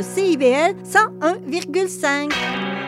CIBL 101,5.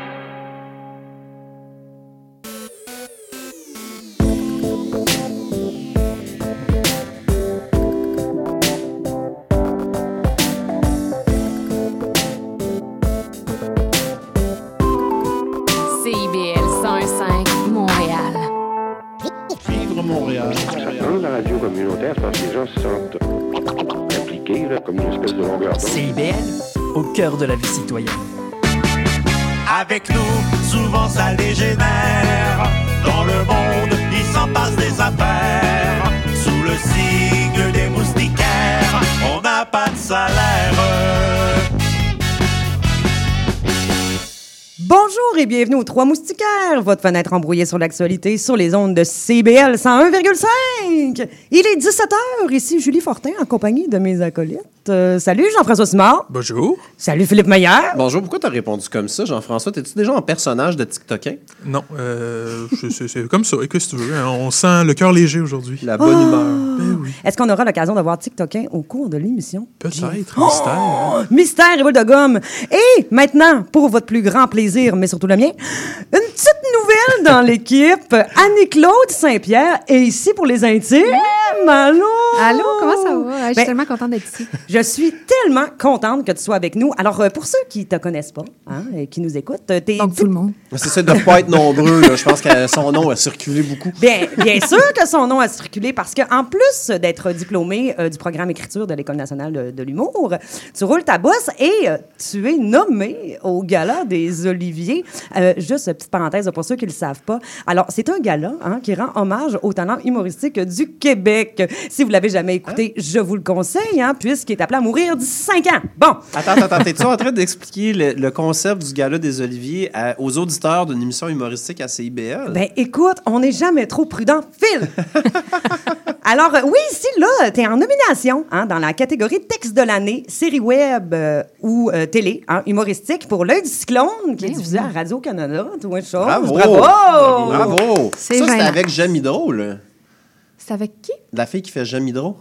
Et bienvenue aux Trois Moustiquaires, votre fenêtre embrouillée sur l'actualité sur les ondes de CBL 101,5. Il est 17h, ici Julie Fortin en compagnie de mes acolytes. Euh, salut Jean-François Simard. Bonjour. Salut Philippe Meyer. Bonjour, pourquoi t'as répondu comme ça, Jean-François? T'es-tu déjà en personnage de TikTokin? Non, euh, c'est comme ça. Écoute, si tu veux, hein, on sent le cœur léger aujourd'hui. La bonne humeur. Ben oui, Est-ce qu'on aura l'occasion de voir TikTokin au cours de l'émission? peut-être, mystère. hein. Mystère et boule de gomme. Et maintenant, pour votre plus grand plaisir, mais surtout une petite nouvelle dans l'équipe. Annie-Claude Saint-Pierre est ici pour les intimes. Allô? Allô, comment ça va? Je suis Ben, tellement contente d'être ici. Je suis tellement contente que tu sois avec nous. Alors, euh, pour ceux qui te connaissent pas, hein, et qui nous écoutent, euh, t'es Donc, tout le monde. C'est ça de ne pas être nombreux. là. Je pense que son nom a circulé beaucoup. Bien, bien sûr que son nom a circulé parce qu'en plus d'être diplômé euh, du programme écriture de l'École nationale de, de l'humour, tu roules ta bosse et euh, tu es nommé au Gala des Oliviers. Euh, juste petite parenthèse pour ceux qui ne le savent pas. Alors, c'est un gala hein, qui rend hommage aux talents humoristiques du Québec. Si vous l'avez jamais écouté, je vous le conseille, hein, puisqu'il est appelé à mourir d'ici cinq ans. Bon, Attends, attends, attends. T'es-tu en train d'expliquer le, le concept du gala des Oliviers à- aux auditeurs d'une émission humoristique à CIBL? Ben écoute, on n'est jamais trop prudent. Phil! Alors, euh, oui, ici, là, tu es en nomination hein, dans la catégorie texte de l'année, série web euh, ou euh, télé, hein, humoristique pour L'œil du cyclone, qui est Ben diffusé à Radio-Canada. Bravo! Bravo! Bravo! C'est Ça, c'était avec Jamie Drôle, C'est avec qui? la fille qui fait Jamie Drôle.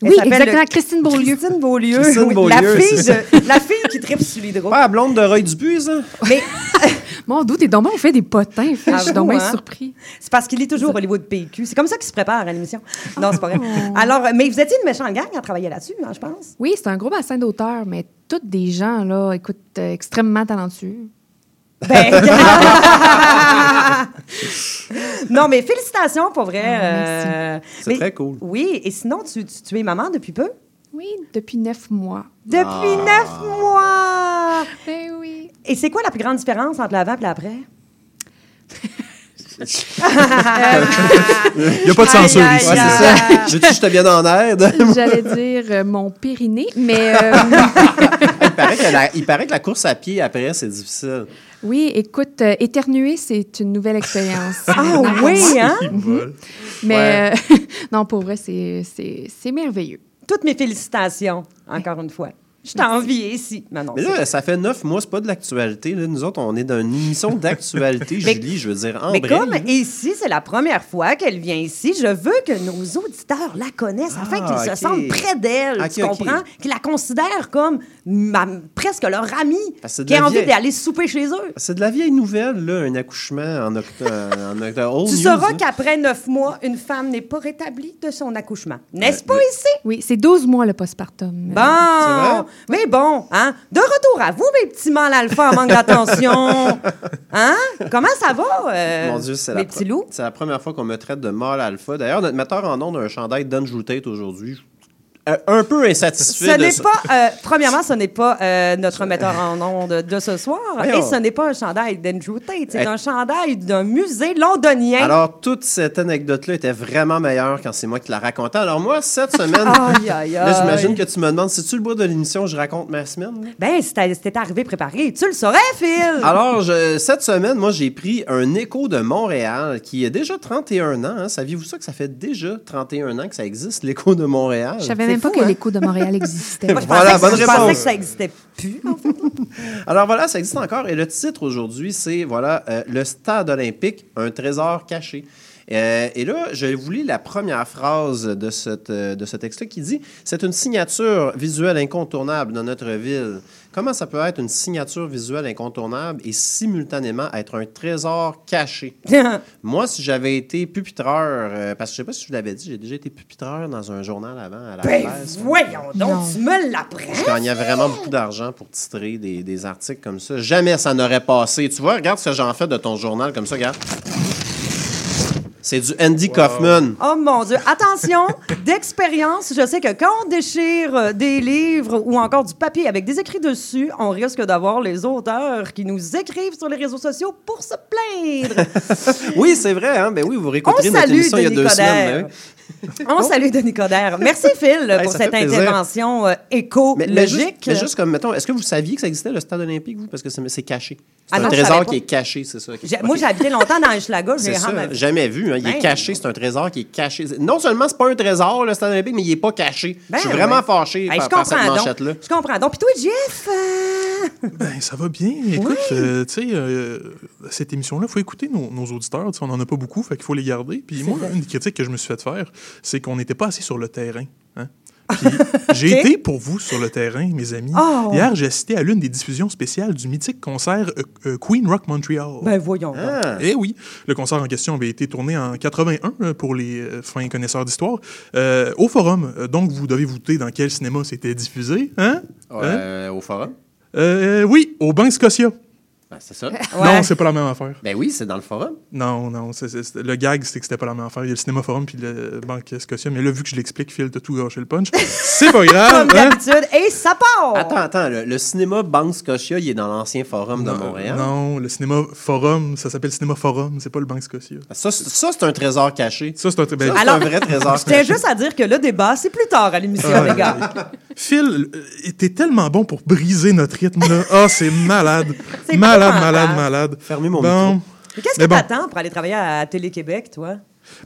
Elle Oui, s'appelle exactement, le- Christine Beaulieu. Christine Beaulieu. Christine oui, Beaulieu, la, fille de, la fille qui tripe sur les drôles. Pas la blonde de Roy Dupuis, ça? Mais Mon doute, t'es donc bon, on fait des potins. Phil. Je suis donc hein? surpris. c'est parce qu'il lit toujours Hollywood PQ. C'est comme ça qu'il se prépare à l'émission. Non, c'est pas vrai. Oh. Alors, mais vous étiez une méchante gang à travailler là-dessus, hein, je pense. Oui, c'est un gros bassin d'auteurs, mais tous des gens, là, écoute, euh, extrêmement talentueux. Ben, non, mais félicitations, pour vrai. euh, C'est mais- très cool. Oui, et sinon, tu, tu, tu es maman depuis peu? Oui, depuis neuf mois. Depuis Ah. neuf mois! Ben oui. Et c'est quoi la plus grande différence entre l'avant et l'après? Il n'y a pas de censure Aïe, ici. Ouais, c'est aïe. ça. Veux-tu que je te vienne en aide? J'allais dire euh, mon périnée, mais euh, il, paraît que la, il paraît que la course à pied après, c'est difficile. Oui, écoute, euh, éternuer, c'est une nouvelle expérience. Ah oui, hein? Mais euh, non, pour vrai, c'est- c'est c'est merveilleux. Toutes mes félicitations, encore une fois. Je t'envie ici. Mais non, Mais c'est- là, ça fait neuf mois, c'est pas de l'actualité. là. Nous autres, on est dans une émission d'actualité, Julie, je veux dire, en Mais comme ici, c'est la première fois qu'elle vient ici, je veux que nos auditeurs la connaissent afin Ah, qu'ils se sentent près d'elle. Tu comprends? Qu'ils la considèrent comme ma- presque leur amie, qui a envie vieille- d'aller souper chez eux. C'est de la vieille nouvelle, là, un accouchement en octobre. en octobre. Old Tu news, sauras hein. qu'après neuf mois, une femme n'est pas rétablie de son accouchement. N'est-ce pas le- ici? Oui, c'est 12 mois le postpartum. Bon, vrai? Mais bon, hein? De retour à vous, mes petits mâles alpha en manque d'attention. Hein? Comment ça va, euh, Mon Dieu, c'est mes la, petits loups? c'est la première fois qu'on me traite de mâle alpha. D'ailleurs, notre metteur en a un chandail d'Andrew Tate aujourd'hui. Euh, un peu insatisfait Ce n'est pas, euh, premièrement, ce n'est pas euh, notre metteur en ondes de ce soir. Voyons. Et ce n'est pas un chandail d'Andrew Tate. C'est Hey. un chandail d'un musée londonien. Alors, toute cette anecdote-là était vraiment meilleure quand c'est moi qui la racontais. Alors, moi, cette semaine, Aïe, aïe, là, aïe. j'imagine que tu me demandes si tu le bois de l'émission, je raconte ma semaine? là? Ben, c'était c'était arrivé préparé. Tu le saurais, Phil? Alors, je- cette semaine, moi, j'ai pris un écho de Montréal qui a déjà 31 ans. hein. Saviez-vous ça que ça fait déjà 31 ans que ça existe, l'écho de Montréal? Je savais Même pas fou, que hein? l'écho de Montréal existait. Moi, je Voilà, pensais, que, bonne je pensais réponse. que ça n'existait plus. en fait. Alors voilà, ça existe encore. Et le titre aujourd'hui, c'est voilà, euh, le stade olympique, un trésor caché. Euh, et là, je vous lis la première phrase de, cette, euh, de ce texte-là qui dit C'est une signature visuelle incontournable dans notre ville. Comment ça peut être une signature visuelle incontournable et simultanément être un trésor caché? Moi, si j'avais été pupitreur, euh, parce que je sais pas si je vous l'avais dit, j'ai déjà été pupitreur dans un journal avant à la ben presse. voyons donc, Non. tu me l'apprends. Je gagnais vraiment beaucoup d'argent pour titrer des, des articles comme ça. Jamais ça n'aurait passé. Tu vois, regarde ce que j'en fais de ton journal comme ça, regarde. C'est du Andy Kaufman. Oh mon Dieu. Attention, d'expérience, je sais que quand on déchire euh, des livres ou encore du papier avec des écrits dessus, on risque d'avoir les auteurs qui nous écrivent sur les réseaux sociaux pour se plaindre. Oui, c'est vrai, hein? Ben oui, vous On réécouterez notre émission il y a deux semaines. Ben oui. On salue Denis Coderre. Merci Phil Hey, pour cette intervention euh, écologique. mais juste, mais juste comme, mettons, est-ce que vous saviez que ça existait, le stade olympique, vous? Parce que c'est caché. C'est Ah un non, trésor qui est caché, c'est ça. Moi, j'ai habité longtemps dans Hochelaga. J'ai jamais vu. hein. Il est Ben, caché, c'est un trésor qui est caché. Non seulement c'est pas un trésor, le stade olympique, mais il est pas caché. Ben, je suis vraiment ouais. fâché par, cette manchette-là. Je comprends. Donc, puis toi, Jeff, euh, Ben, ça va bien. Écoute, euh, tu sais, euh, cette émission-là, il faut écouter nos, nos auditeurs. Tu sais, on n'en a pas beaucoup, fait qu'il faut les garder. Puis moi, une des critiques que je me suis fait faire, c'est qu'on n'était pas assez sur le terrain. hein. J'ai été pour vous sur le terrain, mes amis. Oh. Hier, j'ai assisté à l'une des diffusions spéciales du mythique concert euh, euh, Queen Rock Montreal. ben voyons. Ah. Eh oui, le concert en question avait été tourné en 81 euh, pour les euh, fins connaisseurs d'histoire euh, au Forum. Donc, vous devez vous douter dans quel cinéma c'était diffusé, hein? Hein? Euh, au forum? Euh, oui, au Banque Scotia. Ben, c'est ça. Ouais. Non, c'est pas la même affaire. ben oui, c'est dans le forum. Non, non, c'est- c'est- c'est- le gag, c'est que c'était pas la même affaire. Il y a le Cinéma Forum puis le Banque Scotia. Mais là, vu que je l'explique, Phil, t'as tout gâché le punch. C'est pas grave, Comme hein? d'habitude. Et ça part! Attends, attends, le, le cinéma Banque Scotia, il est dans l'ancien forum de Montréal. Non, le Cinéma Forum, ça s'appelle Cinéma Forum, c'est pas le Banque Scotia. Ça, c'est- ça, c'est un trésor caché. Ça, c'est un... ben, C'est Alors, un vrai trésor Je tiens caché. juste à dire que le débat, c'est plus tard à l'émission, Ah, les gars. Phil, euh, t'es tellement bon pour briser notre rythme, là. Ah, c'est malade. C'est malade, malade, malade. Fermez mon bon. micro. Mais Qu'est-ce que bon. t'attends pour aller travailler à Télé-Québec, toi?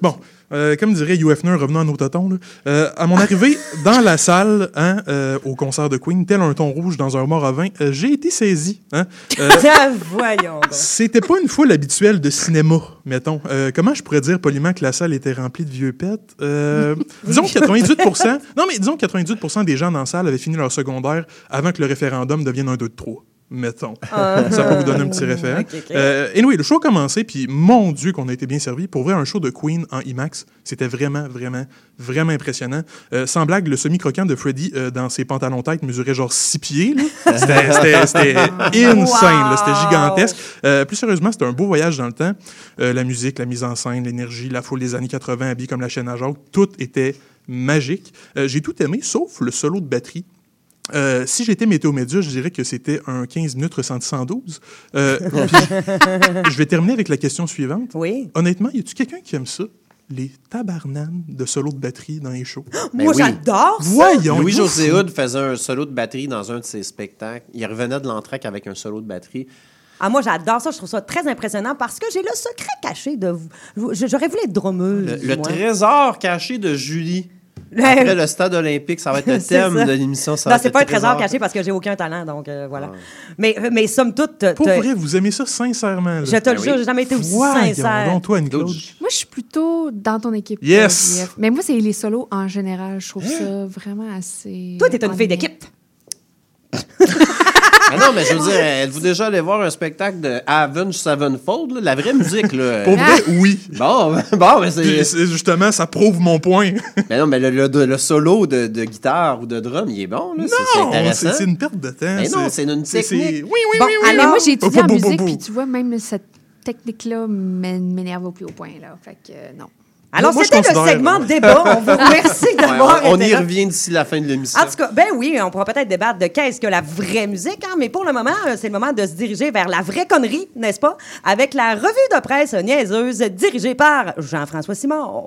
Bon, euh, comme dirait Hefner, revenant à nos totons, là, euh, à mon arrivée dans la salle, hein, euh, au concert de Queen, tel un thon rouge dans un mort à vin, euh, j'ai été saisi. Hein, Euh, Tiens, voyons. C'était pas une foule habituelle de cinéma, mettons. Euh, comment je pourrais dire poliment que la salle était remplie de vieux pets? Euh, disons que 98 Non, mais disons que 98 des gens dans la salle avaient fini leur secondaire avant que le référendum devienne un 2 de 3. Mettons. Ah. Ça peut vous donner un petit référent. Ok, ok. Euh, anyway, le show a commencé, puis mon Dieu qu'on a été bien servi. Pour vrai, un show de Queen en IMAX, c'était vraiment, vraiment, vraiment impressionnant. Euh, sans blague, le semi-croquant de Freddy euh, dans ses pantalons tête mesurait genre 6 pieds. là. C'était- C'était c'était insane, là. c'était gigantesque. Euh, plus sérieusement, c'était un beau voyage dans le temps. Euh, la musique, la mise en scène, l'énergie, la foule des années 80 habillée comme la chaîne à Jacques, tout était magique. Euh, J'ai tout aimé, sauf le solo de batterie. Euh, si j'étais météo-média, je dirais que c'était un 15 minutes ressenti 112. Euh, je vais terminer avec la question suivante. Oui. Honnêtement, y a-tu quelqu'un qui aime ça? Les tabarnanes de solo de batterie dans les shows? Ben Moi, oui. j'adore ça. Voyons! Louis-José Hood faisait un solo de batterie dans un de ses spectacles. Il revenait de l'entraque avec un solo de batterie. Ah, moi, j'adore ça. Je trouve ça très impressionnant parce que j'ai le secret caché de vous. J'aurais voulu être drummeuse. Le, trésor caché de Julie. Le- Après le stade olympique, ça va être le thème ça. de l'émission. ça Non, c'est pas un trésor caché parce que j'ai aucun talent, donc euh, voilà. Ah. Mais, mais somme toute, te- Pour vrai, vous aimez ça sincèrement? là? je te le Ben jure, oui. j'ai jamais été aussi sincère. donc, toi, Moi, je suis plutôt dans ton équipe. Yes! euh. Mais moi, c'est les solos en général. Je trouve ça vraiment assez. Toi, t'es une fille d'équipe. Ah non, mais je veux dire, êtes-vous déjà allé voir un spectacle de Avenge Sevenfold? là? La vraie musique, là. Pour vrai, oui. Bon, bon, mais c'est. justement, ça prouve mon point. Mais non, mais le, le- le solo de, de guitare ou de drum, il est bon, là. Non, intéressant. c'est une perte de temps. Mais non, c'est une technique. Oui, oui, Bon, oui, oui. Ah, mais Alors- moi, j'ai étudié en Bou, bou, bou, musique, puis tu vois, même cette technique-là m'én- m'énerve au plus haut point. Là. Fait que euh, non. Alors, c'était le segment débat. On vous remercie Ouais, d'avoir on, on y revient d'ici la fin de l'émission. En tout cas, ben oui, on pourra peut-être débattre de qu'est-ce que la vraie musique, hein, mais pour le moment, euh, c'est le moment de se diriger vers la vraie connerie, n'est-ce pas? Avec la revue de presse niaiseuse dirigée par Jean-François Simon.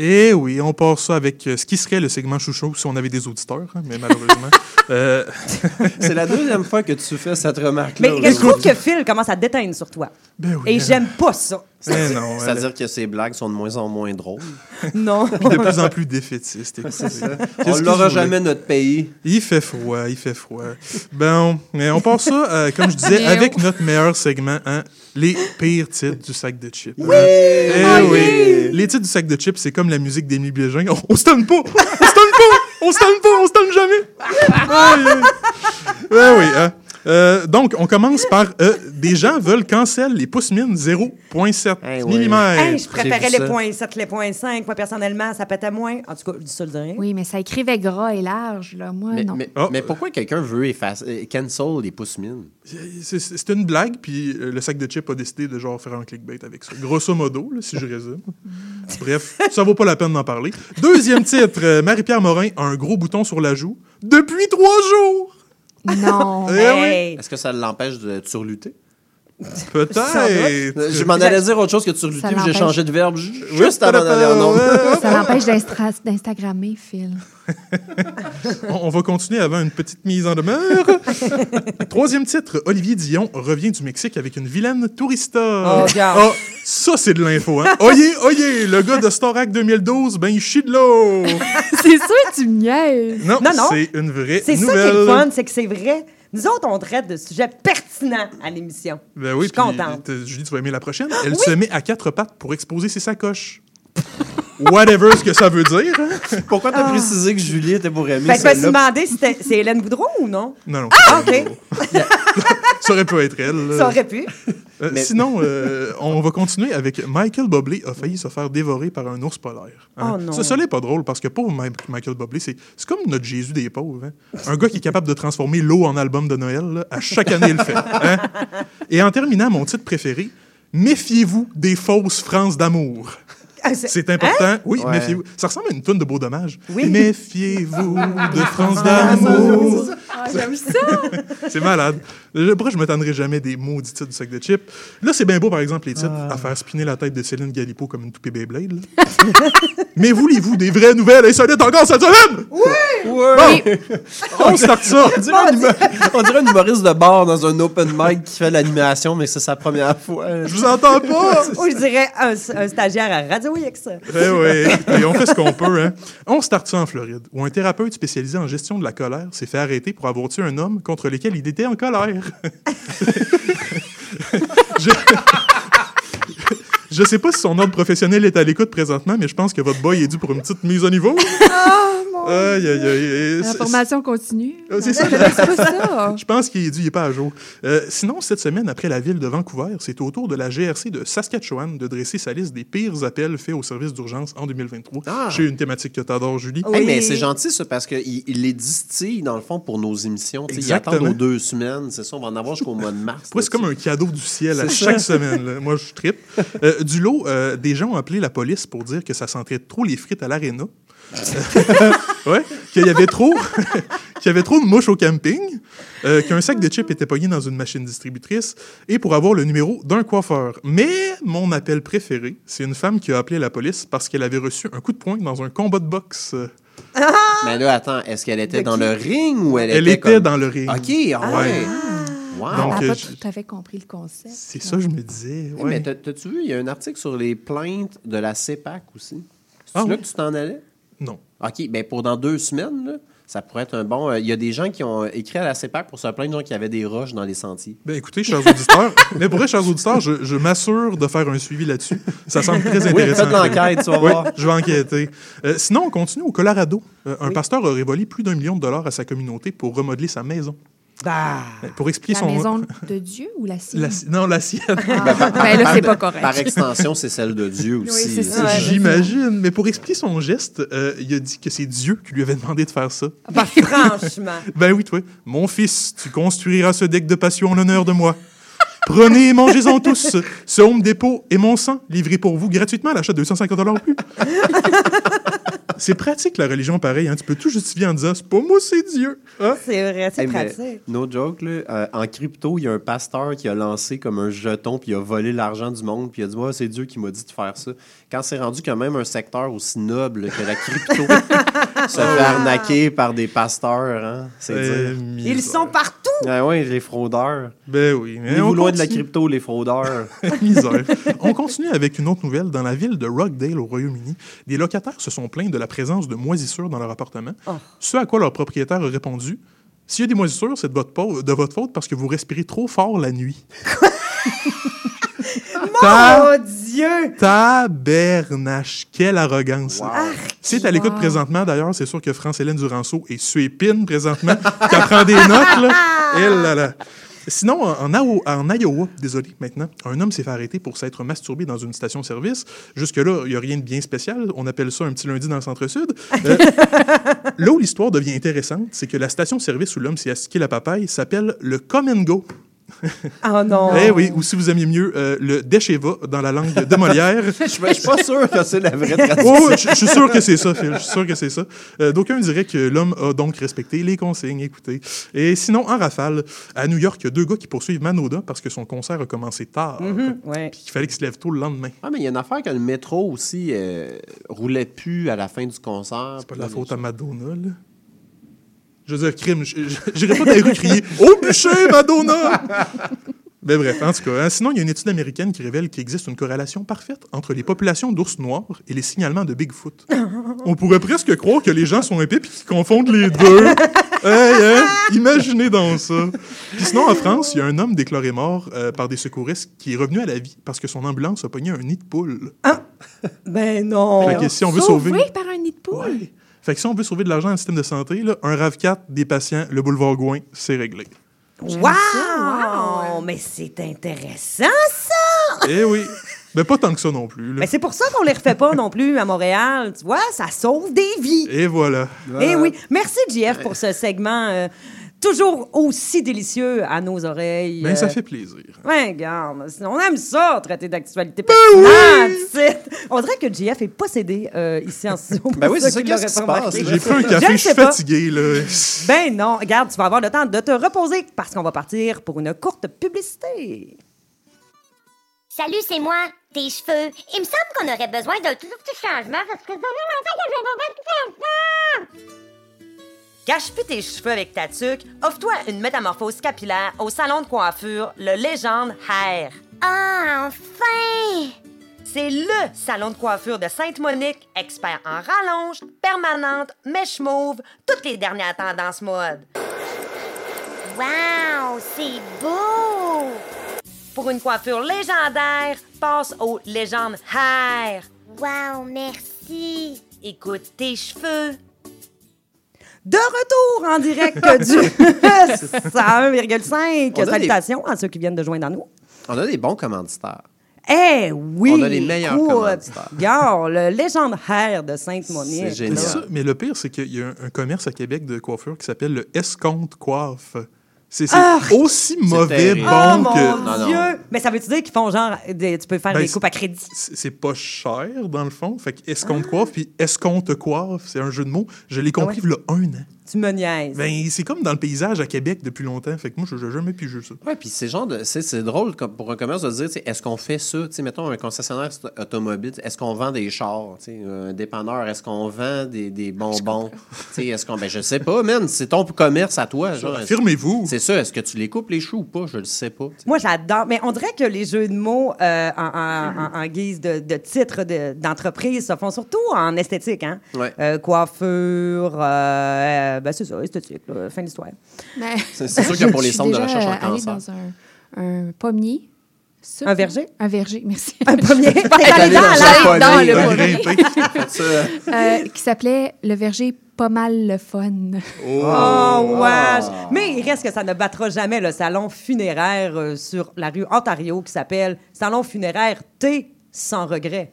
Eh oui, on part ça avec euh, ce qui serait le segment chouchou si on avait des auditeurs, hein, mais malheureusement. euh, C'est la deuxième fois que tu fais cette Mais remarque-là. je trouve que Phil commence à déteindre sur toi. ben oui. Et hein. j'aime pas ça. Non, elle- C'est-à-dire que ces blagues sont de moins en moins drôles. Non. de plus en plus défaitiste. écoutez. On l'aura jamais notre pays. Il fait froid, il fait froid. Bon, mais on part ça, euh, comme je disais, avec notre meilleur segment, hein, les pires titres du sac de chips. Oui! Eh Ah oui! Les titres du sac de chips, c'est comme la musique d'Émilie Blégin. On, on se donne pas! On se donne pas! On se donne pas! On se donne jamais! Aïe, aïe. Ouais, oui, hein. Euh, donc, on commence par euh, des gens veulent cancel les pouces mines 0.7 Eh oui. mm. Hey, je préférais les points 7, les points 5. Moi, personnellement, ça pétait moins. En tout cas, je dis ça le. Oui, mais ça écrivait gras et large, là. Moi, Mais, non. mais- Oh. mais pourquoi quelqu'un veut effacer, euh, cancel les pouces mines? C'est- une blague, puis euh, le sac de chips a décidé de genre faire un clickbait avec ça. Grosso modo, là, si je résume. Bref, ça vaut pas la peine d'en parler. Deuxième titre, euh, Marie-Pierre Morin a un gros bouton sur la joue depuis trois jours. Non. Eh oui, Hey. Est-ce que ça l'empêche de surlutter? peut-être. Je m'en allais dire autre chose que Ça puis j'ai changé de verbe ju- juste avant d'aller en onde. Ça l'empêche d'Instagrammer, Phil. On, va continuer avant une petite mise en demeure. Troisième titre, Olivier Dion revient du Mexique avec une vilaine tourista. Oh, regarde. Ah, ça, c'est de l'info. Hein? Oyez, oyez, le gars de Storac 2012, ben, il chie de l'eau. C'est sûr que tu me niaises. Non, Non, non. c'est une vraie C'est ça qui nouvelle. est fun, c'est que c'est vrai. Nous autres, on traite de sujets pertinents à l'émission. Ben oui, Je suis puis, contente. Julie, tu vas aimer la prochaine. Elle se met à quatre pattes pour exposer ses sacoches. Whatever ce que ça veut dire. hein. Pourquoi t'as précisé que Julie était pour aimer Fait que je me demandé si c'est Hélène Boudreau ou non? Non, non. Ah, OK. Ça aurait pu être elle. Ça aurait pu. Euh, Mais- Sinon, euh, on va continuer avec Michael Bublé a failli se faire dévorer par un ours polaire. hein. Oh non. Ça, ça n'est pas drôle parce que pauvre Michael Bublé, c'est c'est comme notre Jésus des pauvres. hein. Un gars qui est capable de transformer l'eau en album de Noël, là, à chaque année, il le fait. hein. Et en terminant, mon titre préféré, méfiez-vous des fausses France d'amour. Ah, c'est- important. Oui, Ouais. méfiez-vous. Ça ressemble à une tonne de beau dommage. Oui. Méfiez-vous de France d'amour. Ah, j'aime ça. C'est malade. Je, pourquoi je me tannerai jamais des maudits titres du sac de chips? Là, c'est bien beau, par exemple, les titres Ah. à faire spinner la tête de Céline Galipo comme une poupée Beyblade. Mais voulez-vous des vraies nouvelles insolites encore cette semaine? Ouais. On start ça. On dirait, un humo- on dirait un humoriste de bar dans un open mic qui fait l'animation, mais c'est sa première fois. Je vous entends pas. Ou je dirais un, un stagiaire à Radio X. Eh oui, et on fait ce qu'on peut. Hein. On start ça en Floride, où un thérapeute spécialisé en gestion de la colère s'est fait arrêter pour avoir tué un homme contre lequel il était en colère? je... je sais pas si son ordre professionnel est à l'écoute présentement, mais je pense que votre boy est dû pour une petite mise à niveau. Aïe, aïe, aïe. Et La formation continue. Ah, c'est ça. Ça. Je pense qu'il est dû, il n'est pas à jour. Euh, sinon, cette semaine, après la ville de Vancouver, c'est au tour de la GRC de Saskatchewan de dresser sa liste des pires appels faits au service d'urgence en 2023. Ah. J'ai une thématique que t'adores, Julie. Oui. Hey, mais c'est gentil, ça, parce qu'il il les distille, dans le fond, pour nos émissions. Ils Exactement. attendent nos deux semaines. C'est ça, on va en avoir jusqu'au mois de mars. C'est comme un cadeau du ciel à chaque ça. semaine. là. Moi, je trippe. Euh, du lot, euh, des gens ont appelé la police pour dire que ça sentait trop les frites à l'aréna. ouais, qu'il y avait trop, qu'il y avait trop de mouches au camping, euh, qu'un sac de chips était pogné dans une machine distributrice, et pour avoir le numéro d'un coiffeur. Mais mon appel préféré, c'est une femme qui a appelé la police parce qu'elle avait reçu un coup de poing dans un combat de boxe. Mais là, attends, est-ce qu'elle était De dans qui? le ring ou elle, Elle était était comme- dans le ring. OK, ah ouais. Wow. Donc, Elle n'a euh, pas je- tout à fait compris le concept. C'est ça, je me disais. Hey, ouais. Mais t'as- t'as-tu vu, il y a un article sur les plaintes de la CEPAC aussi. C'est Ah là oui? que tu t'en allais? Non. OK, ben pour dans deux semaines, là, ça pourrait être un bon... euh, Il y a des gens qui ont écrit à la CEPAC pour se plaindre qu'il y avait des roches dans les sentiers. Ben écoutez, chers auditeurs, mais pour vrai, chers auditeurs, je, je m'assure de faire un suivi là-dessus. Ça semble très Oui, intéressant. faites de l'enquête, tu vas Oui, voir. je vais enquêter. Euh, sinon, on continue au Colorado. Euh, un pasteur aurait volé plus d'un million de dollars à sa communauté pour remodeler sa maison. Bah. Euh, Pour expliquer La son... maison de Dieu ou la sienne? La si- non, la sienne. Ah, ben là, c'est pas correct. Par extension, c'est celle de Dieu aussi. J'imagine. Mais pour expliquer son geste, euh, il a dit que c'est Dieu qui lui avait demandé de faire ça. Bah, franchement. Ben oui, toi. Mon fils, tu construiras ce deck de passion en l'honneur de moi. Prenez et mangez-en tous. Ce Home Depot et mon sang, livré pour vous gratuitement à l'achat de 250 ou plus. C'est pratique, la religion, pareil. Hein? Tu peux tout justifier en disant, c'est pas moi, c'est Dieu. Hein? C'est vrai, c'est Hey, pratique. no joke, là, euh, en crypto, il y a un pasteur qui a lancé comme un jeton, puis il a volé l'argent du monde, puis il a dit Ouais, c'est Dieu qui m'a dit de faire ça. Quand c'est rendu quand même un secteur aussi noble que la crypto se fait arnaquer par des pasteurs, hein, c'est Euh, dire. Ils sont partout, Ah oui, les fraudeurs. Ben oui. Mais vouloirs de la continue. crypto, les fraudeurs. Misère. On continue avec une autre nouvelle. Dans la ville de Rockdale, au Royaume-Uni, des locataires se sont plaints de la présence de moisissures dans leur appartement. Oh. Ce à quoi leur propriétaire a répondu S'il y a des moisissures, c'est de votre, de votre faute parce que vous respirez trop fort la nuit. Oh Dieu! Tabernache, quelle arrogance. Wow. Si est à l'écoute présentement, d'ailleurs, c'est sûr que France-Hélène Duranceau est suépine présentement, qui prend des notes, là. Eh là là. Sinon, en, en Iowa, désolé, maintenant, un homme s'est fait arrêter pour s'être masturbé dans une station-service. Jusque-là, il n'y a rien de bien spécial. On appelle ça un petit lundi dans le centre-sud. Euh, là où l'histoire devient intéressante, c'est que la station-service où l'homme s'est astiqué la papaye s'appelle le Come and Go. Oh non! Eh oui, ou si vous aimiez mieux, euh, le Desheva dans la langue de Molière. Je suis je suis pas sûr que c'est la vraie traduction. Oh, je, je suis sûr que c'est ça, Phil. Je suis sûr que c'est ça. Euh, D'aucuns diraient que l'homme a donc respecté les consignes, écoutez. Et sinon, en rafale, à New York, il y a deux gars qui poursuivent Manoda parce que son concert a commencé tard. Mhm, ouais. Puis qu'il fallait qu'il se lève tôt le lendemain. Ah, mais il y a une affaire que le métro aussi euh, roulait plus à la fin du concert. C'est pas de la faute à Madonna, là. Je veux dire, crime, j'irais pas dans les rues crier « Au bûcher, Madonna! » Mais bref, en tout cas, hein, sinon, il y a une étude américaine qui révèle qu'il existe une corrélation parfaite entre les populations d'ours noirs et les signalements de Bigfoot. On pourrait presque croire que les gens sont épais et qu'ils confondent les deux. Hey, hein? Imaginez donc ça. Puis sinon, en France, il y a un homme déclaré mort euh, par des secouristes qui est revenu à la vie parce que son ambulance a pogné un nid de poule. Ben non! Fait que si on veut Sauvé sauver... par un nid de poule. Ouais. Fait que si on veut sauver de l'argent dans le système de santé, là, un RAV4, des patients, le boulevard Gouin, c'est réglé. Wow! Mais c'est intéressant, ça! Eh oui. Mais pas tant que ça non plus. là. Mais c'est pour ça qu'on les refait pas non plus à Montréal. Tu vois, ça sauve des vies. Et voilà. Eh oui. Merci, JF, pour ce segment euh, toujours aussi délicieux à nos oreilles. Ben, ça Euh, fait plaisir. Ouais, regarde. On aime ça, traiter d'actualité pertinente. c'est- On dirait que JF est possédé euh, ici en studio. Ben oui, c'est ça, qui qui se pas passe? J'ai pris un café, je suis fatigué. Là. Ben non, regarde, tu vas avoir le temps de te reposer parce qu'on va partir pour une courte publicité. Salut, c'est moi, tes cheveux. Il me semble qu'on aurait besoin d'un tout petit changement parce que Cache plus tes cheveux avec ta tuque. Offre-toi une métamorphose capillaire au salon de coiffure Le Légende Hair. Ah, enfin! C'est LE salon de coiffure de Sainte-Monique, expert en rallonge, permanente, mèche mauve, toutes les dernières tendances mode. Wow, c'est beau! Pour une coiffure légendaire, passe au Légende Hair. Wow, merci! Écoute tes cheveux. De retour en direct du 101,5. On a des- Salutations à ceux qui viennent de joindre à nous. On a des bons commanditaires. Eh oui! On a les meilleurs écoute, commanditaires. Regarde, le légende hair de Sainte-Monique. C'est génial. Ça, mais le pire, c'est qu'il y a un, un commerce à Québec de coiffure qui s'appelle le Escompte Coiffe. C'est c'est aussi mauvais terrible. bon Oh mon que. Non, non. Dieu! Mais ça veut-tu dire qu'ils font genre, des- tu peux faire Ben, des coupes à crédit? C'est pas cher, dans le fond. Fait que escompte coiffe, puis escompte coiffe, c'est un jeu de mots. Je l'ai compris Ah ouais? il y a un an. Tu me niaises. Ben, c'est comme dans le paysage à Québec depuis longtemps. Fait que moi, je n'ai jamais pigé ça. Ouais, puis c'est genre de. C'est c'est drôle comme pour un commerce de dire, est-ce qu'on fait ça? Sais, mettons un concessionnaire automobile, est-ce qu'on vend des chars? Un dépanneur, est-ce qu'on vend des, des bonbons? Est-ce qu'on. Ben, je sais pas, man. C'est ton commerce à toi. Affirmez-vous. c'est ça. Est-ce que tu les coupes les choux ou pas? Je le sais pas. Moi, j'adore. Mais on dirait que les jeux de mots euh, en, en- en- en guise de, de titre de- d'entreprise se font surtout en esthétique. Hein? Ouais. Euh, coiffure, euh, ben c'est ça, esthétique. là, fin de l'histoire. Mais- C'est sûr que pour les centres de recherche en cancer. dans un, un pommier. Ça, Un verger? Un verger, merci. Un premier. T'es allée allé dans dans le pommier. Euh, qui s'appelait Le verger pas mal le fun. Oh, wesh. Mais il reste que ça ne battra jamais le salon funéraire euh, sur la rue Ontario qui s'appelle Salon funéraire T sans regret.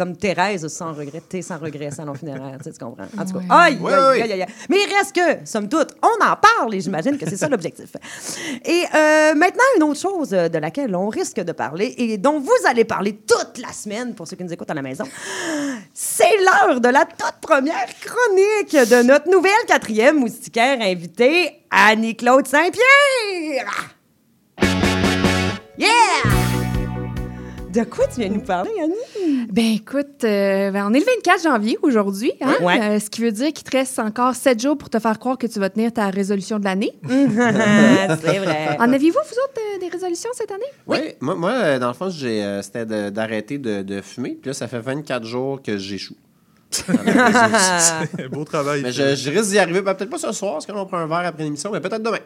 Comme Thérèse sans regret, T sans regret, salon funéraire, tu sais, tu comprends? En tout cas, aïe, aïe, aïe. Mais il reste que, somme toute, on en parle et j'imagine que c'est ça l'objectif. Et euh, maintenant, une autre chose euh, de laquelle on risque de parler et dont vous allez parler toute la semaine pour ceux qui nous écoutent à la maison, c'est l'heure de la toute première chronique de notre nouvelle quatrième moustiquaire invitée, Annie-Claude Saint-Pierre. Yeah! De quoi tu viens nous parler, Annie? Ben écoute, euh, ben, on est le 24 janvier aujourd'hui, hein? Ouais. Euh, ce qui veut dire qu'il te reste encore 7 jours pour te faire croire que tu vas tenir ta résolution de l'année. C'est vrai. En aviez-vous, vous autres, euh, des résolutions cette année? Oui, moi, moi, dans le fond, j'ai, euh, c'était de- d'arrêter de, de fumer. Puis là, ça fait 24 jours que j'échoue. Beau travail. Mais je, je risque d'y arriver, ben, peut-être pas ce soir, parce qu'on prend un verre après l'émission, mais peut-être demain.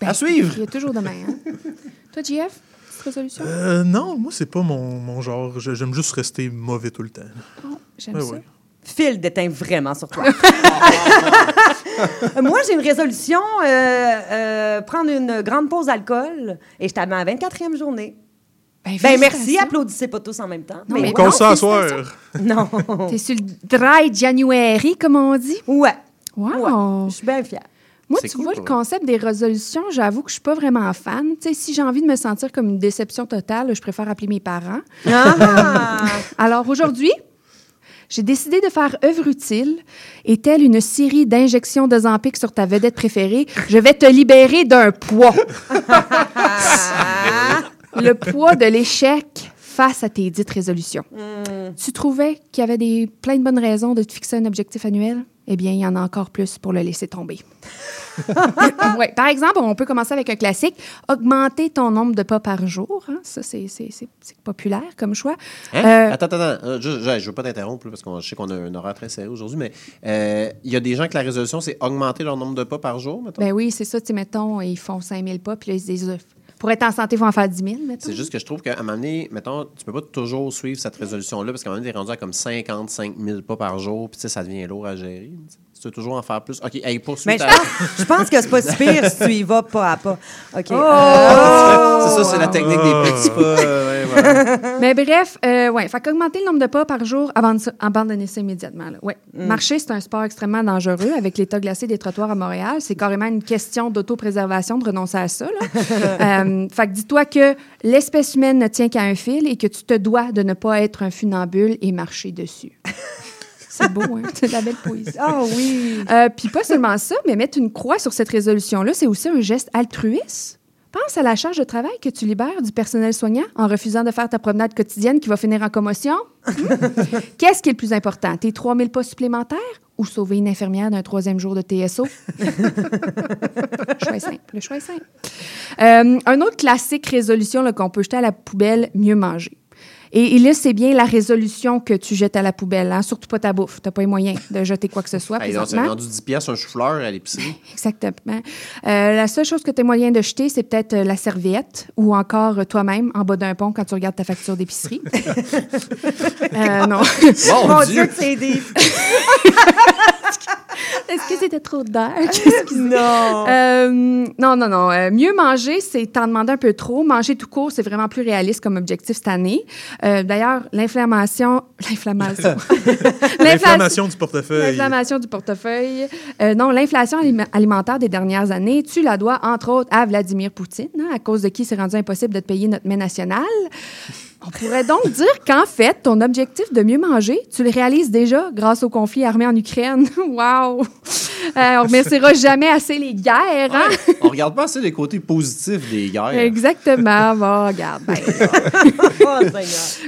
à suivre! Il y a toujours demain, hein? Toi, JF, résolution? Euh, non, moi, c'est pas mon, mon genre. J'aime juste rester mauvais tout le temps. Oh, J'aime Ouais, ça. ouais. Phil déteint vraiment sur toi. Moi, j'ai une résolution, euh, euh, prendre une grande pause d'alcool et je t'amène à la 24e journée. Ben, Ben merci, applaudissez pas tous en même temps. Non, Mais ouais. Non. T'es sur le dry January, comme on dit? Ouais. Wow! Je suis bien fière. Moi, tu cool vois, le concept des résolutions, j'avoue que je suis pas vraiment fan. Tu sais, si j'ai envie de me sentir comme une déception totale, je préfère appeler mes parents. Ah! Alors aujourd'hui, j'ai décidé de faire œuvre utile et telle une série d'injections de Zampic sur ta vedette préférée, je vais te libérer d'un poids. Le poids de l'échec face à tes dites résolutions. Tu trouvais qu'il y avait des, plein de bonnes raisons de te fixer un objectif annuel? Eh bien, il y en a encore plus pour le laisser tomber. Ouais. Par exemple, on peut commencer avec un classique. Augmenter ton nombre de pas par jour. hein. Ça, c'est populaire comme choix. Hein? Euh, Attends, attends, attends. Euh, je, je veux pas t'interrompre parce que je sais qu'on a un horaire très serré aujourd'hui, mais euh, il y a des gens que la résolution, c'est augmenter leur nombre de pas par jour, mettons? Ben oui, c'est ça. Tu mettons, ils font 5000 pas, puis là, ils se disent, pour être en santé, il faut en faire 10 000, mettons. C'est juste que je trouve qu'à un moment donné, mettons, tu peux pas toujours suivre cette résolution-là parce qu'à un moment donné, t'es rendu à comme 55 000 pas par jour, puis tu ça devient lourd à gérer. tu tu veux toujours en faire plus? OK, hey, poursuis Mais je ta- pense, je pense que c'est pas si pire si tu y vas pas à pas. OK. Oh! Euh, C'est ça, c'est la technique des petits pas. euh, ouais. Mais bref, euh, ouais, fait qu'augmenter le nombre de pas par jour, avant de ça- abandonner ça immédiatement. Là. Ouais. Marcher, c'est un sport extrêmement dangereux. Avec l'état glacé des trottoirs à Montréal, c'est carrément une question d'autopréservation de renoncer à ça. Là. Euh, fait que dis-toi que l'espèce humaine ne tient qu'à un fil et que tu te dois de ne pas être un funambule et marcher dessus. C'est beau, hein? C'est de la belle poésie. Ah oui. Euh, Puis pas seulement ça, mais mettre une croix sur cette résolution-là, c'est aussi un geste altruiste. Pense à la charge de travail que tu libères du personnel soignant en refusant de faire ta promenade quotidienne qui va finir en commotion. Hmm? Qu'est-ce qui est le plus important? Tes 3000 pas supplémentaires ou sauver une infirmière d'un troisième jour de TSO? le choix est simple. Le choix est simple. Euh, un autre classique résolution qu'on peut jeter à la poubelle, mieux manger. Et, et là, c'est bien la résolution que tu jettes à la poubelle, hein? surtout pas ta bouffe. Tu n'as pas les moyens de jeter quoi que ce soit. C'est présentement. rendu 10 piastres un chou-fleur à l'épicerie. Exactement. Euh, la seule chose que tu as moyen de jeter, c'est peut-être euh, la serviette ou encore euh, toi-même en bas d'un pont quand tu regardes ta facture d'épicerie. Euh, non. Mon, Mon Dieu! Dieu, que c'est des. Est-ce que c'était trop dark? Non. Euh, non, non, non. Euh, mieux manger, c'est t'en demander un peu trop. Manger tout court, c'est vraiment plus réaliste comme objectif cette année. Euh, D'ailleurs, l'inflammation... L'inflammation. L'inflammation du portefeuille. L'inflammation du portefeuille. Euh, non, l'inflation alimentaire des dernières années, tu la dois, entre autres, à Vladimir Poutine, hein, à cause de qui c'est rendu impossible de te payer notre mets national. On pourrait donc dire qu'en fait, ton objectif de mieux manger, tu le réalises déjà grâce au conflit armé en Ukraine. wow! Euh, on remerciera jamais assez les guerres, hein? Ouais, on regarde pas assez les côtés positifs des guerres. Exactement. Bon, regarde. Ben, Oh.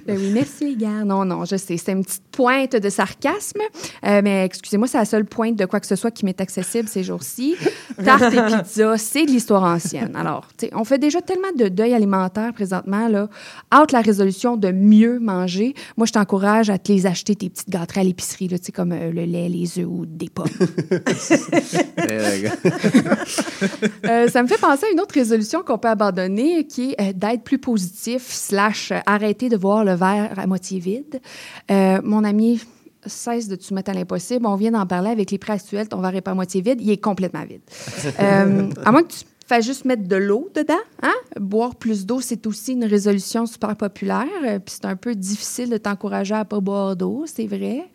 Ben oui, merci les gars. Non, non, je sais. C'est une petite pointe de sarcasme. Euh, mais excusez-moi, c'est la seule pointe de quoi que ce soit qui m'est accessible ces jours-ci. Tarte et pizza, c'est de l'histoire ancienne. Alors, tu sais, on fait déjà tellement de deuil alimentaire présentement, là. Out la résolution de mieux manger. Moi, je t'encourage à te les acheter, tes petites gâteries à l'épicerie, là, tu sais, comme euh, le lait, les œufs ou des pommes. Euh, ça me fait penser à une autre résolution qu'on peut abandonner, qui est euh, d'être plus positif, slash arrêter de voir le verre à moitié vide. Mon ami, cesse de te soumettre à l'impossible. On vient d'en parler avec les prix actuels. Ton verre n'est pas à moitié vide, il est complètement vide. Euh, à moins que tu fasses juste mettre de l'eau dedans. Hein? Boire plus d'eau, c'est aussi une résolution super populaire. Euh, Puis c'est un peu difficile de t'encourager à pas boire d'eau, c'est vrai.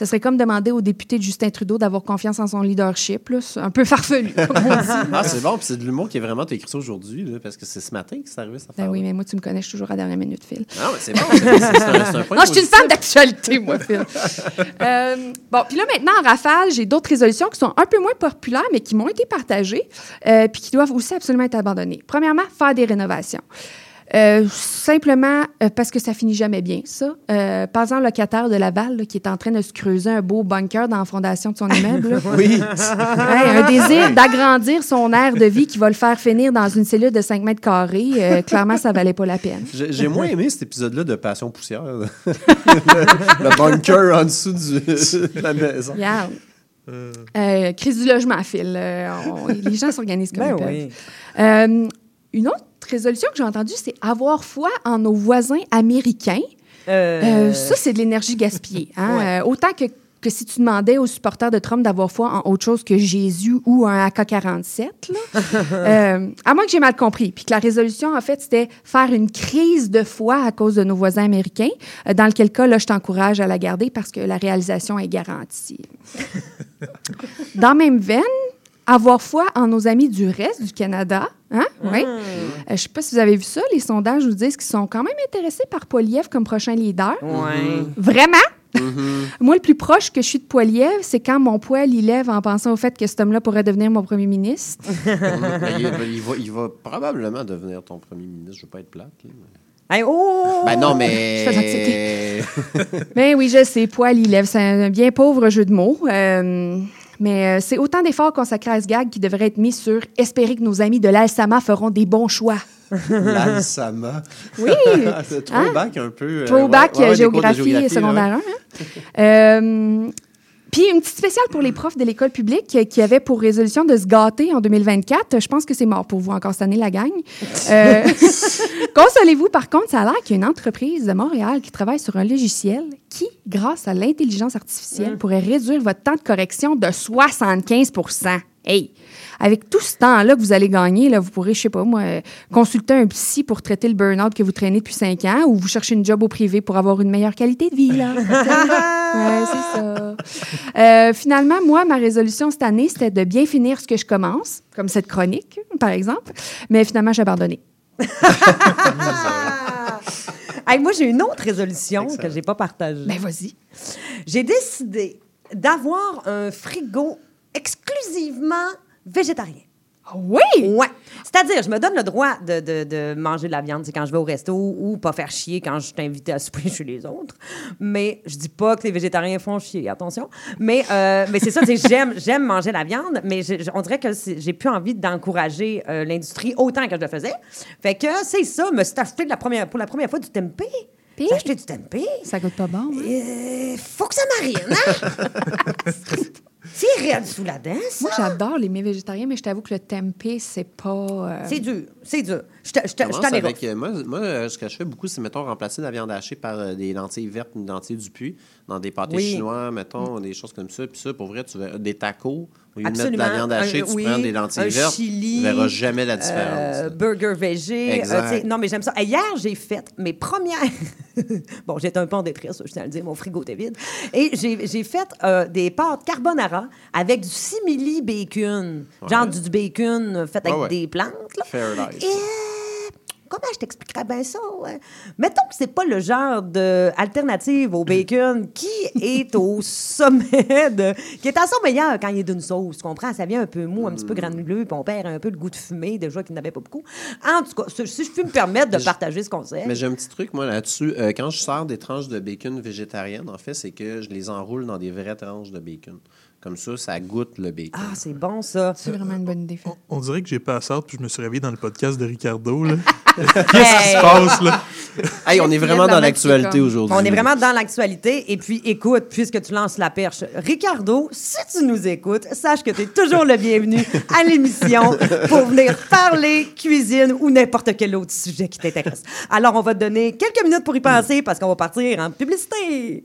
Ce serait comme demander au député de Justin Trudeau d'avoir confiance en son leadership. là. C'est un peu farfelu, comme on dit. Ah, c'est bon, puis c'est de l'humour qui est vraiment écrit ça aujourd'hui, là, parce que c'est ce matin que c'est arrivé, cette Ben oui, mais moi, tu me connais, je suis toujours à la dernière minute, Phil. Ah, mais c'est bon, c'est c'est- c'est un, c'est un point Non, je suis une femme d'actualité, moi, Phil. Euh, bon, puis là, maintenant, en rafale, j'ai d'autres résolutions qui sont un peu moins populaires, mais qui m'ont été partagées, euh, puis qui doivent aussi absolument être abandonnées. Premièrement, faire des rénovations. Euh, simplement euh, parce que ça finit jamais bien, ça. Euh, Par un locataire de Laval là, qui est en train de se creuser un beau bunker dans la fondation de son immeuble. là. Oui. Un désir d'agrandir son aire de vie qui va le faire finir dans une cellule de 5 mètres carrés. Euh, clairement, ça valait pas la peine. J'ai moins aimé cet épisode-là de Passion Poussière. le, le bunker en dessous du- de la maison. Regarde. Euh, crise du logement, Phil. Euh, on- les gens s'organisent comme Ben ils peuvent. oui. Euh, une autre résolution que j'ai entendue, c'est avoir foi en nos voisins américains. Euh, Euh, ça, c'est de l'énergie gaspillée. hein. Ouais. Euh, autant que, que si tu demandais aux supporters de Trump d'avoir foi en autre chose que Jésus ou un AK-47. là. Euh, à moins que j'ai mal compris. Puis que la résolution, en fait, c'était faire une crise de foi à cause de nos voisins américains, dans lequel cas, là, je t'encourage à la garder parce que la réalisation est garantie. Dans même veine, avoir foi en nos amis du reste du Canada. Hein? Oui. Euh, je ne sais pas si vous avez vu ça. Les sondages nous disent qu'ils sont quand même intéressés par Poiliev comme prochain leader. Ouais. Vraiment? Moi, le plus proche que je suis de Poiliev, c'est quand mon poil il lève en pensant au fait que cet homme-là pourrait devenir mon premier ministre. Ben, il, va, il va- il va probablement devenir ton premier ministre. Je veux pas être plate. là, mais- Hey, oh! Ben non, Je fais mais. Mais oui, je sais, poil il lève. C'est un bien pauvre jeu de mots. Euh, mais euh, c'est autant d'efforts consacrés à ce gag qui devraient être mis sur espérer que nos amis de l'Alsama feront des bons choix. L'Alsama. Oui. C'est throwback un peu. euh, Throwback ouais, géographie, secondaire ouais. 1. hein? Puis une petite spéciale pour les profs de l'école publique qui avaient pour résolution de se gâter en 2024. Je pense que c'est mort pour vous encore cette année, la gang. Euh, Consolez-vous, par contre, ça a l'air qu'il y a une entreprise de Montréal qui travaille sur un logiciel qui, grâce à l'intelligence artificielle, pourrait réduire votre temps de correction de 75% Hey! Avec tout ce temps-là que vous allez gagner, là, vous pourrez, je sais pas moi, euh, consulter un psy pour traiter le burn-out que vous traînez depuis cinq ans ou vous cherchez une job au privé pour avoir une meilleure qualité de vie, là. ouais, c'est ça. Euh, finalement, moi, ma résolution cette année, c'était de bien finir ce que je commence, comme cette chronique, par exemple. Mais finalement, j'ai abandonné. Hey, moi, j'ai une autre résolution que j'ai pas partagée. Ben, vas-y. J'ai décidé d'avoir un frigo exclusivement végétarien. Oui! Ouais. C'est-à-dire, je me donne le droit de, de- de manger de la viande quand je vais au resto ou pas faire chier quand je suis invitée à souper chez les autres. Mais je dis pas que les végétariens font chier, attention. Mais, euh, mais c'est ça, j'aime, j'aime manger la viande, mais je- je- on dirait que j'ai plus envie d'encourager euh, l'industrie autant que je le faisais. Fait que c'est ça, me suis acheté de la première, pour la première fois du tempeh. J'ai acheté du tempeh. Ça goûte pas bon. hein? Euh, faut que ça marine, hein? c'est raide sous la dent, ça. Moi, j'adore les mets végétariens, mais je t'avoue que le tempeh, c'est pas. euh, C'est dur, c'est dur. Je t'en ai avec, euh, moi, moi, euh, ce que je fais beaucoup, c'est, mettons, remplacer la viande hachée par euh, des lentilles vertes ou des lentilles du puits dans des pâtés Oui. chinois, mettons, des choses comme ça. Puis ça, pour vrai, tu verras des tacos. Au lieu de mettre de Absolument. la viande hachée, Un- tu oui, prends des lentilles un vertes. chili, tu verras jamais la différence. Euh, burger végé. Non, mais j'aime ça. Hier, j'ai fait mes premières. bon, j'étais un peu en détresse, je tiens à le dire, mon frigo était vide. Et j'ai fait des pâtes carbonara avec du simili bacon. Genre du, du bacon fait avec Ouais, ouais. des plantes. là. Et comment je t'expliquerais bien ça? ouais? Mettons que c'est pas le genre d'alternative au bacon qui est au sommet de. qui est à son meilleur quand il est d'une sauce. Tu comprends? Ça vient un peu mou, un petit peu granuleux, puis on perd un peu le goût de fumée, déjà qu'il n'avait pas beaucoup. En tout cas, si je puis me permettre de partager ce qu'on sait. Mais j'ai un petit truc, moi, là-dessus. Euh, quand je sors des tranches de bacon végétariennes, en fait, c'est que je les enroule dans des vraies tranches de bacon. Comme ça, ça goûte le bacon. Ah, c'est bon, ça. C'est vraiment une bonne idée. Phil. On dirait que j'ai pas à puis je me suis réveillé dans le podcast de Ricardo. là. Qu'est-ce qui se passe, là? Hey, on est vraiment dans l'actualité aujourd'hui. On est vraiment dans l'actualité. Et puis, écoute, puisque tu lances la perche, Ricardo, si tu nous écoutes, sache que tu es toujours le bienvenu à l'émission pour venir parler cuisine ou n'importe quel autre sujet qui t'intéresse. Alors, on va te donner quelques minutes pour y penser parce qu'on va partir en publicité.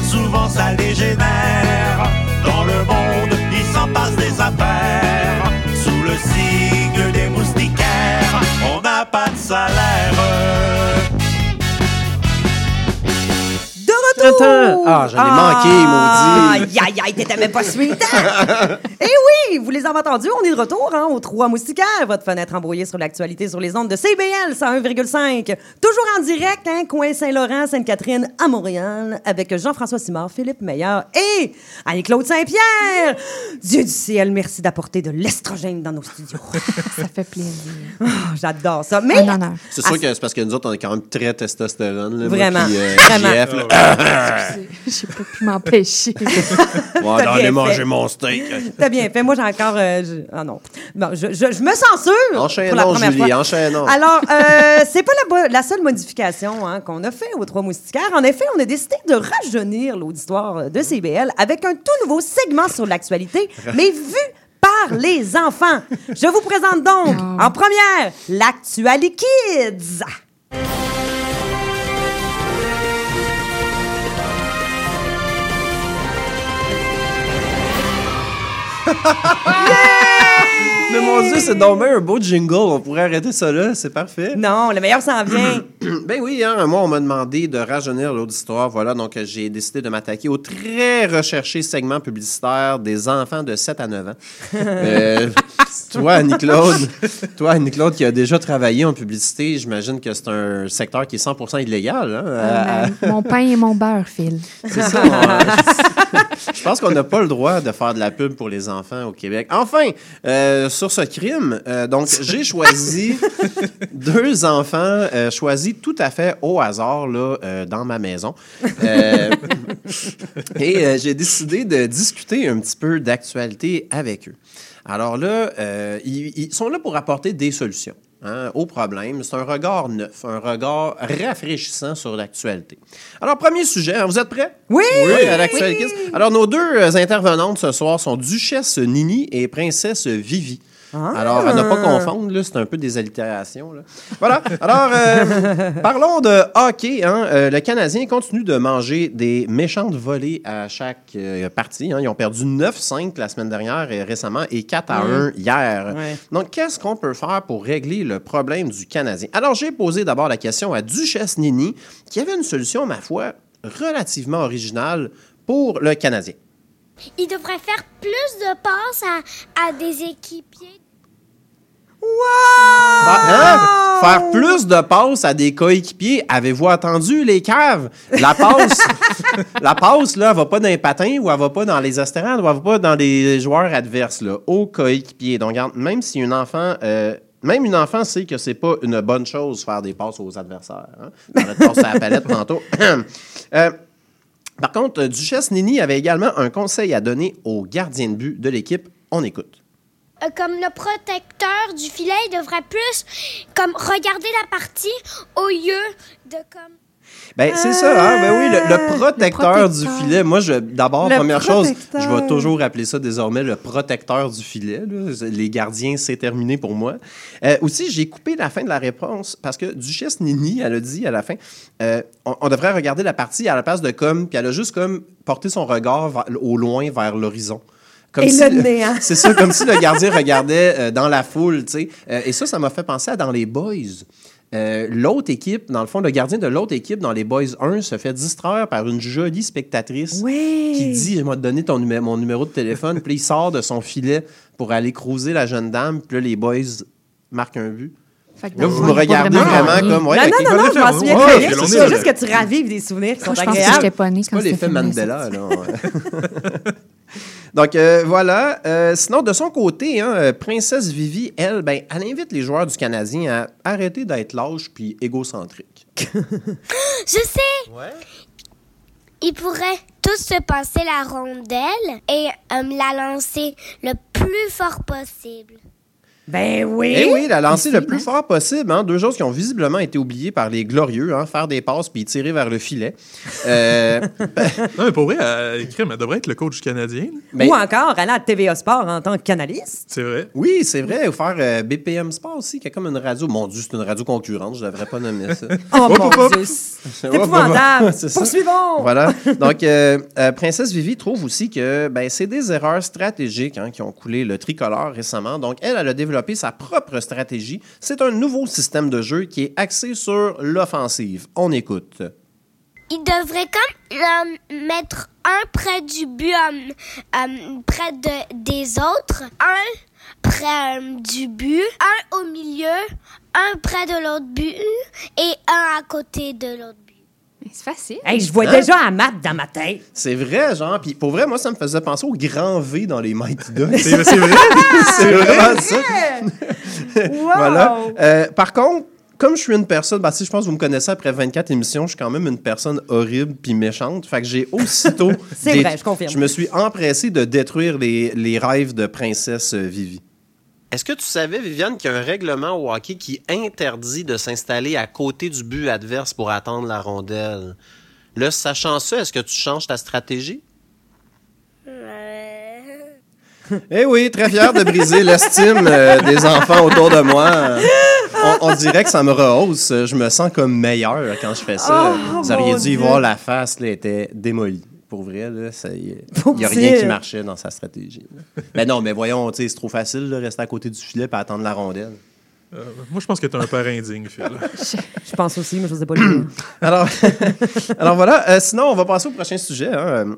souvent ça dégénère. Dans le monde, il s'en passe des affaires. Sous le signe des moustiquaires, on n'a pas de salaire. Ah, j'en ai manqué, maudit. Aïe, aïe, aïe, t'étais même pas suivi. Eh oui, vous les avez entendus, on est de retour hein, aux Trois Moustiquaires, votre fenêtre embrouillée sur l'actualité sur les ondes de CBL 101,5. Toujours en direct, hein, coin Saint-Laurent, Sainte-Catherine, à Montréal, avec Jean-François Simard, Philippe Meilleur et Annie-Claude Saint-Pierre. Dieu du ciel, merci d'apporter de l'estrogène dans nos studios. Ça fait plaisir. Oh, J'adore ça. Mais. C'est sûr que c'est parce que nous autres, on est quand même très testostérone. Là, moi, Vraiment, puis, euh, vraiment. Là. J'ai pas pu m'empêcher. Allez bien manger fait. mon steak. T'as bien fait. Moi, j'ai encore. euh, je- Ah non. Bon, je, je- je me censure. pour la Enchaînons, première Julie, fois. enchaînons. Alors, euh, c'est pas la, bo- la seule modification hein, qu'on a fait aux Trois Moustiquaires. En effet, on a décidé de rajeunir l'auditoire de CBL avec un tout nouveau segment sur l'actualité, mais vu par les enfants. Je vous présente donc, en première, l'Actuali Kids. yeah! Mais mon Dieu, c'est donc bien un beau jingle. On pourrait arrêter ça là. C'est parfait. Non, le meilleur s'en vient. Ben oui, hein, moi, on m'a demandé de rajeunir l'auditoire. Voilà, donc j'ai décidé de m'attaquer au très recherché segment publicitaire des enfants de 7 à 9 ans. Euh, toi, Annie-Claude, toi, Annie-Claude, qui a déjà travaillé en publicité, j'imagine que c'est un secteur qui est 100 illégal. hein, à- Euh, mon pain et mon beurre, Phil. C'est ça. on- Je pense qu'on n'a pas le droit de faire de la pub pour les enfants au Québec. Enfin, euh, sur ce crime, euh, donc j'ai choisi deux enfants euh, choisis tout à fait au hasard là, euh, dans ma maison. Et j'ai décidé de discuter un petit peu d'actualité avec eux. Alors là, ils, ils sont là pour apporter des solutions. hein, au problème. C'est un regard neuf, un regard rafraîchissant sur l'actualité. Alors, premier sujet, hein, vous êtes prêts? Oui! Oui, à l'actualité. Alors, nos deux intervenantes ce soir sont Duchesse Nini et Princesse Vivi. Alors, à ne pas confondre, là, c'est un peu des allitérations. là. Voilà. Alors, euh, parlons de hockey. hein. Euh, le Canadien continue de manger des méchantes volées à chaque euh, partie. hein. Ils ont perdu 9-5 la semaine dernière et récemment et 4 à 1 hier. Ouais. Donc, qu'est-ce qu'on peut faire pour régler le problème du Canadien? Alors, j'ai posé d'abord la question à Duchesse Nini, qui avait une solution, ma foi, relativement originale pour le Canadien. Il devrait faire plus de passes à, à des équipiers. Hein? Faire plus de passes à des coéquipiers. Avez-vous entendu les caves? La passe, la passe, là, elle va pas dans les patins ou elle va pas dans les estrades ou elle va pas dans les joueurs adverses, là, aux coéquipiers. Donc, même si un enfant, euh, même une enfant sait que c'est pas une bonne chose faire des passes aux adversaires. Hein? On passer à la palette tantôt. Euh, par contre, Duchesse Nini avait également un conseil à donner aux gardiens de but de l'équipe. On écoute. Euh, comme le protecteur du filet, il devrait plus comme regarder la partie au lieu de comme. Ben, c'est ça, hein? Ben oui, le, le protecteur, protecteur. du filet. Moi, je, d'abord, Le première chose, je vais toujours appeler ça désormais le protecteur du filet. là. Les gardiens, c'est terminé pour moi. Euh, aussi, j'ai coupé la fin de la réponse parce que Duchesse Nini, elle a dit à la fin, euh, on, on devrait regarder la partie à la place de comme, puis elle a juste comme porté son regard vers- au loin vers l'horizon. Comme Et si le néant. C'est ça, comme si le gardien regardait euh, dans la foule, tu sais. Euh, et ça, ça m'a fait penser à dans les Boys. euh, l'autre équipe, dans le fond, le gardien de l'autre équipe dans les Boys 1 se fait distraire par une jolie spectatrice qui dit Je vais te donner ton numé- mon numéro de téléphone. puis là, il sort de son filet pour aller cruiser la jeune dame. Puis là, les Boys marquent un but. Fait que Là, vous me regardez vraiment comme. ouais, non, non, non, non, je m'en souviens très bien. C'est juste que tu ravives des souvenirs qui sont Moi, je pense que j'étais pas née C'est quand pas ce l'effet Mandela, là. Donc, euh, voilà. Euh, sinon, de son côté, hein, euh, Princesse Vivi, elle, ben, elle invite les joueurs du Canadien à arrêter d'être lâches puis égocentriques. Je sais! Ils pourraient tous se passer la rondelle et euh, la lancer le plus fort possible. Ben oui. Eh oui, la lancer le plus fort possible. Hein, deux choses qui ont visiblement été oubliées par les glorieux. Hein, faire des passes puis tirer vers le filet. Euh, Non, mais pour vrai, elle, crème, elle devrait être le coach canadien. ben, Ou encore aller à TVA Sport en tant que canaliste. C'est vrai. oui, c'est vrai. Ou faire euh, BPM Sport aussi, qui est comme une radio. Mon Dieu, c'est une radio concurrente. Je devrais pas nommer ça. Oh mon. Dieu. C'est épouvantable. Poursuivons. Voilà. Donc, euh, euh, Princesse Vivi trouve aussi que ben, c'est des erreurs stratégiques hein, qui ont coulé le tricolore récemment. Donc, elle, elle a développé sa propre stratégie. C'est un nouveau système de jeu qui est axé sur l'offensive. On écoute. Ils devraient comme euh, mettre un près du but, euh, euh, près de, des autres, un près euh, du but, un au milieu, un près de l'autre but et un à côté de l'autre. C'est facile. Hey, je vois Hein? déjà un map dans ma tête. C'est vrai, genre. Puis pour vrai, moi, ça me faisait penser au grand V dans les Mighty Ducks. C'est c'est vrai. c'est vraiment ça. Wow. Voilà. Euh, par contre, comme je suis une personne, bah, si je pense que vous me connaissez après 24 émissions, je suis quand même une personne horrible puis méchante. Fait que j'ai aussitôt. C'est dé- vrai, je confirme. Je me suis empressé de détruire les, les rêves de princesse euh, Vivi. Est-ce que tu savais, Viviane, qu'il y a un règlement au hockey qui interdit de s'installer à côté du but adverse pour attendre la rondelle? Là, sachant ça, est-ce que tu changes ta stratégie? Eh oui, très fier de briser l'estime euh, des enfants autour de moi. On, on dirait que ça me rehausse. Je me sens comme meilleur quand je fais ça. Oh, Vous auriez dû y Dieu. voir la face, là, elle était démolie. Pour vrai, il n'y a rien qui marchait dans sa stratégie. Mais non, mais voyons, tu c'est trop facile de rester à côté du filet et attendre la rondelle. Euh, moi, je pense que t'es un père indigne, Phil. Je pense aussi, mais je ne sais pas le dire. Alors, alors voilà. Euh, sinon, on va passer au prochain sujet. hein. Euh,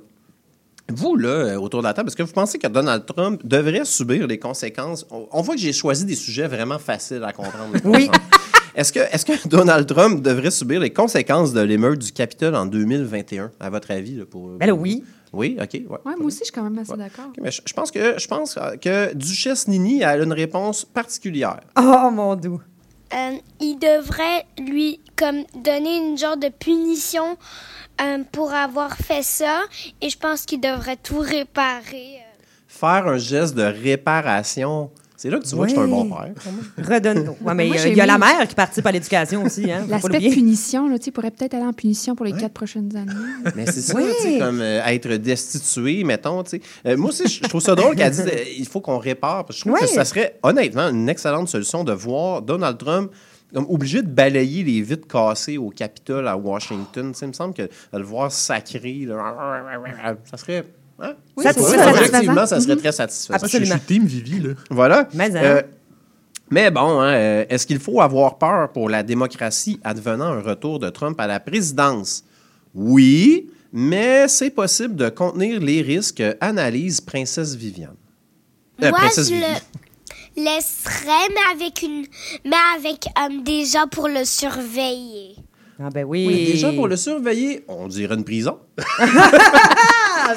Vous, là, euh, autour de la table, est-ce que vous pensez que Donald Trump devrait subir les conséquences? On, on voit que j'ai choisi des sujets vraiment faciles à comprendre. Oui. Est-ce que, est que Donald Trump devrait subir les conséquences de l'émeute du Capitole en 2021, à votre avis? là, pour, Ben là, oui. Oui, OK. ouais. Ouais, moi aussi, je suis quand même assez d'accord. OK, mais je, je pense que, je pense que Duchesse Nini a une réponse particulière. Oh mon doux. Euh, il devrait lui comme donner une genre de punition euh, pour avoir fait ça et je pense qu'il devrait tout réparer. euh. Faire un geste de réparation, c'est là que tu vois que je suis un bon père. Redonne. Ouais, mais il y a la mère qui participe à l'éducation aussi. Hein, L'aspect punition, là, tu sais, pourrait peut-être aller en punition pour les quatre prochaines années. Mais c'est ça, Oui. tu sais, comme euh, être destitué, mettons. Euh, moi aussi, je trouve ça drôle qu'elle dise euh, il faut qu'on répare. Parce que je trouve Oui. que ça serait, honnêtement, une excellente solution de voir Donald Trump comme obligé de balayer les vitres cassées au Capitole à Washington. Tu sais, il me semble que de le voir sacré, là, ça serait... Hein? Oui, ça serait vrai, satisfaisant. Objectivement, ça serait très satisfaisant. Je, je suis team Vivi, là. Voilà. Mais, hein. Euh, mais bon, hein, euh, est-ce qu'il faut avoir peur pour la démocratie advenant un retour de Trump à la présidence? Oui, mais c'est possible de contenir les risques, analyse Princesse Viviane. Euh, Moi, Princesse je le laisserais, mais avec une, mais avec euh, des gens pour le surveiller. Ah ben oui. Oui, déjà, pour le surveiller, on dirait une prison. Ah.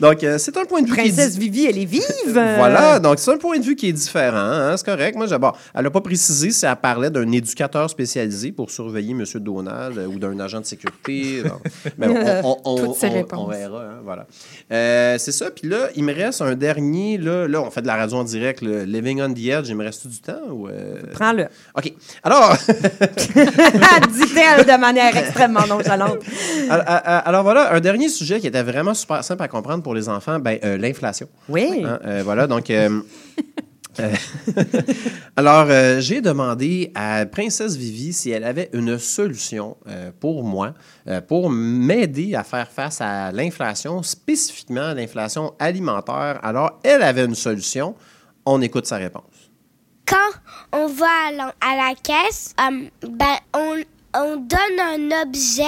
Donc, euh, c'est un point de vue qui est Princesse Vivi, elle est vive. Voilà, donc c'est un point de vue qui est différent, hein, c'est correct. Moi, bon, elle n'a pas précisé si elle parlait d'un éducateur spécialisé pour surveiller M. Donald euh, ou d'un agent de sécurité. Bon. Mais on, on- on- Toutes ces on- réponses. on verra, hein, voilà. Euh, c'est ça, puis là, il me reste un dernier, là, là, on fait de la radio en direct, le Living on the Edge, il me reste du temps? Ou? Prends-le. OK. Alors, Dit-elle de manière extrêmement nonchalante. alors, alors- voilà, un dernier sujet qui était vraiment super simple à comprendre pour les enfants, ben, euh, l'inflation. Oui. Hein, euh, voilà, donc. euh, euh, Alors, euh, j'ai demandé à Princesse Vivi si elle avait une solution euh, pour moi, euh, pour m'aider à faire face à l'inflation, spécifiquement l'inflation alimentaire. Alors, elle avait une solution. On écoute sa réponse. Quand on va à la, à la caisse, euh, ben, on, on donne un objet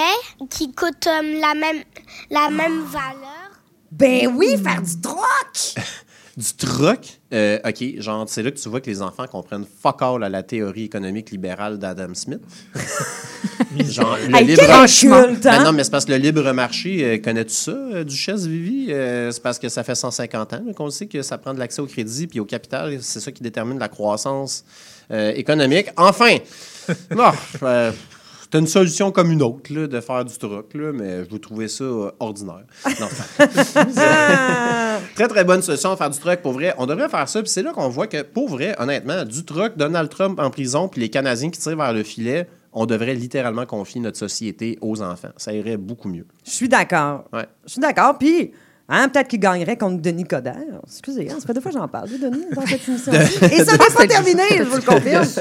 qui coûte euh, la, même, la même valeur. Ben oui, faire du troc! Du troc? Euh, OK, genre, c'est là que tu vois que les enfants comprennent fuck all à la théorie économique libérale d'Adam Smith. genre, le Hey, libre quel inculte, Ben hein? non, mais c'est parce que le libre marché, euh, connais-tu ça, euh, Duchesse Vivi? Euh, c'est parce que ça fait 150 ans qu'on sait que ça prend de l'accès au crédit puis au capital. C'est ça qui détermine la croissance euh, économique. Enfin! non, c'est une solution comme une autre là, de faire du troc, là, mais je vous trouvais ça euh, ordinaire. Non. Très, très bonne solution faire du truck pour vrai. On devrait faire ça. Puis c'est là qu'on voit que, pour vrai, honnêtement, du truck, Donald Trump en prison, puis les Canadiens qui tirent vers le filet, on devrait littéralement confier notre société aux enfants. Ça irait beaucoup mieux. Je suis d'accord. Ouais. Je suis d'accord. Puis, hein, peut-être qu'il gagnerait contre Denis Coderre. Excusez, hein, ça fait deux fois que j'en parle de Denis dans cette émission. Et ça n'est pas terminé, je vous le confirme.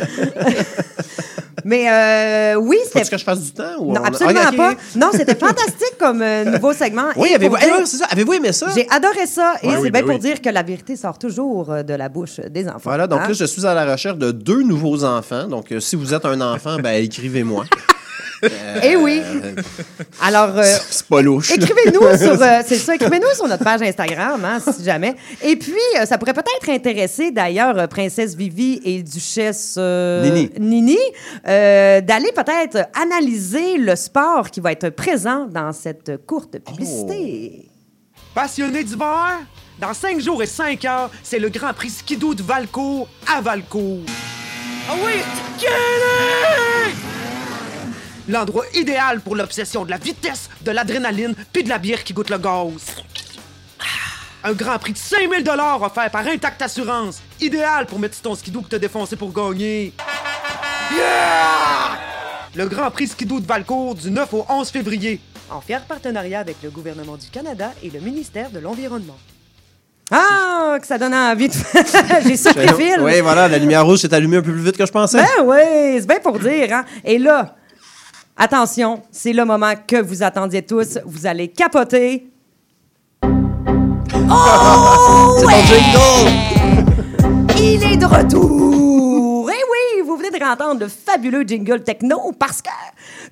Mais euh, oui, c'était. que je fasse du temps? Ou Non, on- absolument Ok, ok. pas. Non, c'était fantastique comme euh, nouveau segment. Oui, avez-vous dire- aimé ça? J'ai adoré ça. Et c'est bien ben pour dire que la vérité sort toujours euh, de la bouche des enfants. Voilà, donc hein. là, je suis à la recherche de deux nouveaux enfants. Donc, euh, si vous êtes un enfant, ben écrivez-moi. Eh oui. Euh, Alors, euh, c'est pas louche. Écrivez-nous sur, euh, c'est ça, écrivez-nous sur notre page Instagram, hein, si jamais. Et puis, euh, ça pourrait peut-être intéresser d'ailleurs euh, Princesse Vivi et Duchesse euh, Nini. Nini, euh, d'aller peut-être analyser le sport qui va être présent dans cette courte publicité. Passionné d'hiver? Dans 5 jours et 5 heures, c'est le Grand Prix Skidoo de Valcourt à Valcourt. Ah oui! L'endroit idéal pour l'obsession de la vitesse, de l'adrénaline puis de la bière qui goûte le gaz. Ah, Un Grand Prix de 5000 dollars offert par Intact Assurance. Idéal pour mettre ton skidoo que t'as défoncé pour gagner. Yeah! Le Grand Prix Skidoo de Valcourt du 9 au 11 février. En fier partenariat avec le gouvernement du Canada et le ministère de l'Environnement. Ah, que ça donne envie de J'ai surpris. Oui, voilà, la lumière rouge s'est allumée un peu plus vite que je pensais. Ben oui, c'est bien pour dire. Hein? Et là, attention, c'est le moment que vous attendiez tous. Vous allez capoter. Oh! C'est ouais! mon jingle! Il est de retour! Eh oui, vous venez de entendre le fabuleux jingle techno parce que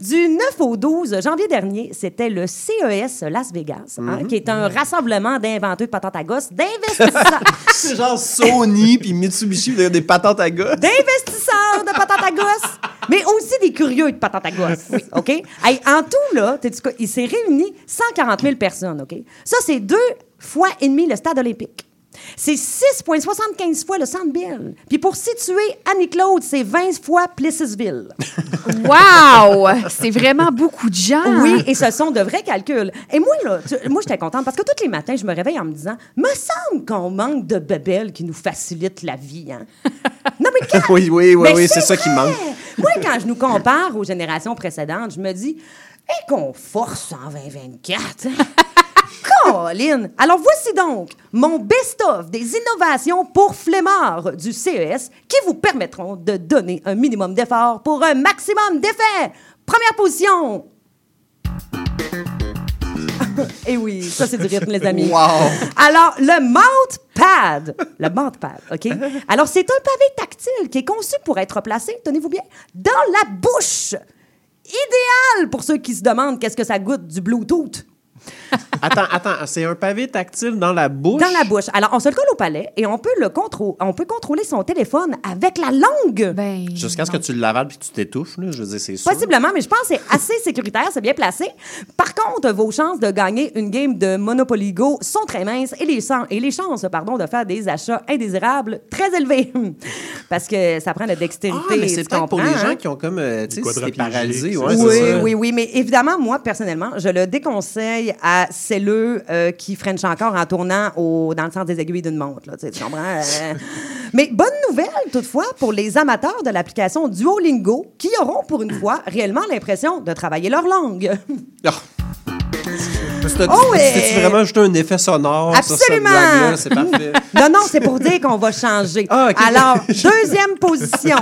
du 9 au 12 janvier dernier, c'était le CES Las Vegas, hein, Mhm. qui est un rassemblement d'inventeurs de patates à gosse, d'investisseurs. C'est genre Sony puis Mitsubishi, des patentes à gosse. d'investisseurs de patates à gosse, mais aussi des curieux de patates à gosse. OK? Hey, en tout, là, il s'est réuni 140 000 personnes. OK? Ça, c'est deux fois et demi le stade olympique. C'est 6,75 fois le Centre Bell. Puis pour situer Annie-Claude, c'est 20 fois Plessisville. Wow! C'est vraiment beaucoup de gens. Oui, et ce sont de vrais calculs. Et moi, là, tu- moi, j'étais contente parce que tous les matins, je me réveille en me disant Me semble qu'on manque de bébelles qui nous facilitent la vie. Hein? Non, mais quand. Oui, oui, oui, oui, c'est ça qui manque. Moi, quand je nous compare aux générations précédentes, je me dis Et qu'on force en 2024. hein? Colin! Alors voici donc mon best-of des innovations pour flemmards du CES qui vous permettront de donner un minimum d'effort pour un maximum d'effet. Première position. Et oui, ça c'est du rythme, les amis. Wow. Alors, le Mouthpad. Le Mouthpad, OK? Alors, c'est un pavé tactile qui est conçu pour être placé, tenez-vous bien, dans la bouche. Idéal pour ceux qui se demandent qu'est-ce que ça goûte du Bluetooth. Attends, attends, c'est un pavé tactile dans la bouche? Dans la bouche. Alors, on se le colle au palais et on peut, le contrô- on peut contrôler son téléphone avec la langue. Ben, Jusqu'à ce que tu l'avales puis que tu t'étouffes, là, je veux dire, c'est sûr. Possiblement, mais je pense que c'est assez sécuritaire, c'est bien placé. Par contre, vos chances de gagner une game de Monopoly Go sont très minces et les, chan- et les chances pardon, de faire des achats indésirables très élevées. Parce que ça prend de la dextérité. Ah, mais c'est peut-être pour les gens hein? qui ont comme, euh, tu sais, si paralysé. Ouais, oui, oui, oui, mais évidemment, moi, personnellement, je le déconseille à celleux euh, qui frenchent encore en tournant au, dans le sens des aiguilles d'une montre. Là, tu sais, tu comprends? Euh, mais bonne nouvelle, toutefois, pour les amateurs de l'application Duolingo qui auront, pour une fois, réellement l'impression de travailler leur langue. Ah. C'était- Oh, ouais. C'était-tu vraiment juste un effet sonore sur cette Absolument! blague-là? C'est parfait. Non, non, c'est pour dire qu'on va changer. Ah. Alors, deuxième position.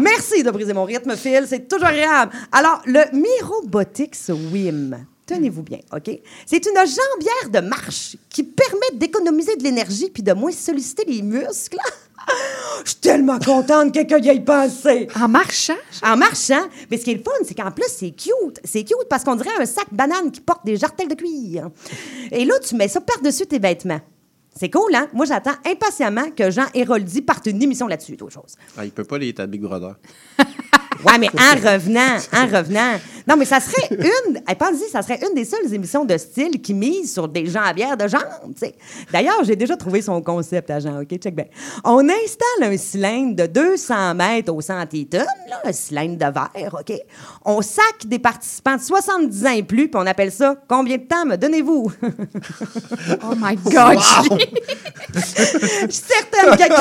Merci de briser mon rythme, Phil. C'est toujours agréable. Alors, le Mirobotix Wim. Tenez-vous bien, OK? C'est une jambière de marche qui permet d'économiser de l'énergie puis de moins solliciter les muscles. Je suis tellement contente que quelqu'un y ait pensé. En marchant? En marchant. Mais ce qui est le fun, c'est qu'en plus, c'est cute. C'est cute parce qu'on dirait un sac banane qui porte des jartelles de cuir. Et là, tu mets ça par-dessus tes vêtements. C'est cool, hein? Moi, j'attends impatiemment que Jean Héroldi parte une émission là-dessus, d'autres choses. Ah, il peut pas les à Big Brother. Ouais, mais en revenant, en revenant. Non, mais ça serait une, hey, pense-y, ça serait une des seules émissions de style qui mise sur des gens à bière de jambes, tu sais. D'ailleurs, j'ai déjà trouvé son concept à Jean, OK? Check bien. On installe un cylindre de 200 mètres au centétonne, là, un cylindre de verre, OK? On sac des participants de 70 ans et plus, puis on appelle ça « Combien de temps me donnez-vous? » Oh my God! Wow! Je suis certaine que...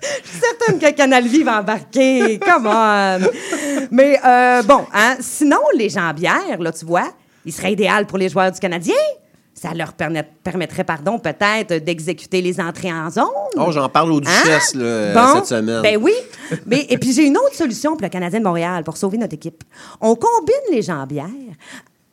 Je suis certaine que Canal Vie va embarquer. Come on. Mais euh, bon, hein, sinon, les jambières, là, tu vois, ils seraient idéal pour les joueurs du Canadien. Ça leur permet- permettrait, pardon, peut-être d'exécuter les entrées en zone. Oh, j'en parle aux duchesses là, euh, Bon, cette semaine. Ben oui. Mais, et puis, j'ai une autre solution pour le Canadien de Montréal pour sauver notre équipe. On combine les jambières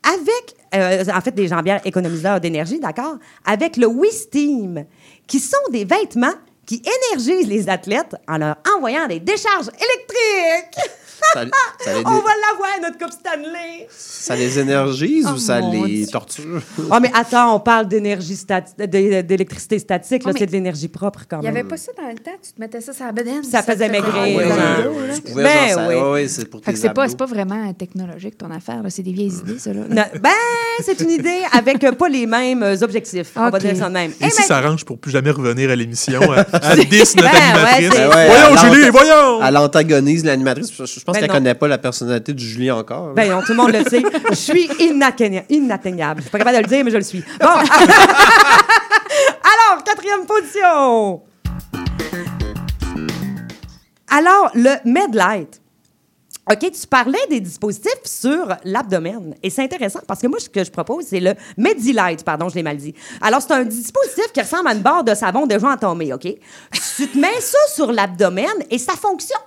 avec, euh, en fait, des jambières économiseurs d'énergie, d'accord, avec le Wisteam, qui sont des vêtements qui énergisent les athlètes en leur envoyant des décharges électriques. Ça- ça les- On va l'avoir, notre Coupe Stanley. Ça les énergise Oh, ou ça les Dieu. torture? Ah, mais attends, on parle d'énergie stati- d'é- d'électricité statique, là, Oh, c'est de l'énergie propre quand Il n'y même. avait pas ça dans le temps. Tu te mettais ça sur la bedaine. Ça faisait maigrir, Ah ouais, là. Tu pouvais, Ben genre, oui. ouais, c'est pour Fait que tes c'est pas, pas vraiment technologique ton affaire. là. C'est des vieilles idées, ça. Là. Non, ben, c'est une idée avec euh, pas les mêmes euh, objectifs. On va dire ça de même. Et Eh si ben, ça arrange pour plus jamais revenir à l'émission, à, à 10 notre Ben, ouais, animatrice. c'est- Ben ouais, voyons, elle Julie, voyons! Elle antagonise l'animatrice. Je, je pense Ben qu'elle connaît pas la personnalité de Julie encore. là. ben non, tout le monde le sait. Je suis inatteignable. inatteignable. Je suis pas capable de le dire, mais je le suis. Bon. Alors, quatrième position. Alors, le MedLight. OK, tu parlais des dispositifs sur l'abdomen. Et c'est intéressant parce que moi, ce que je propose, c'est le Medilight. Pardon, je l'ai mal dit. Alors, c'est un dispositif qui ressemble à une barre de savon déjà entamée, OK? Tu te mets ça sur l'abdomen et ça fonctionne.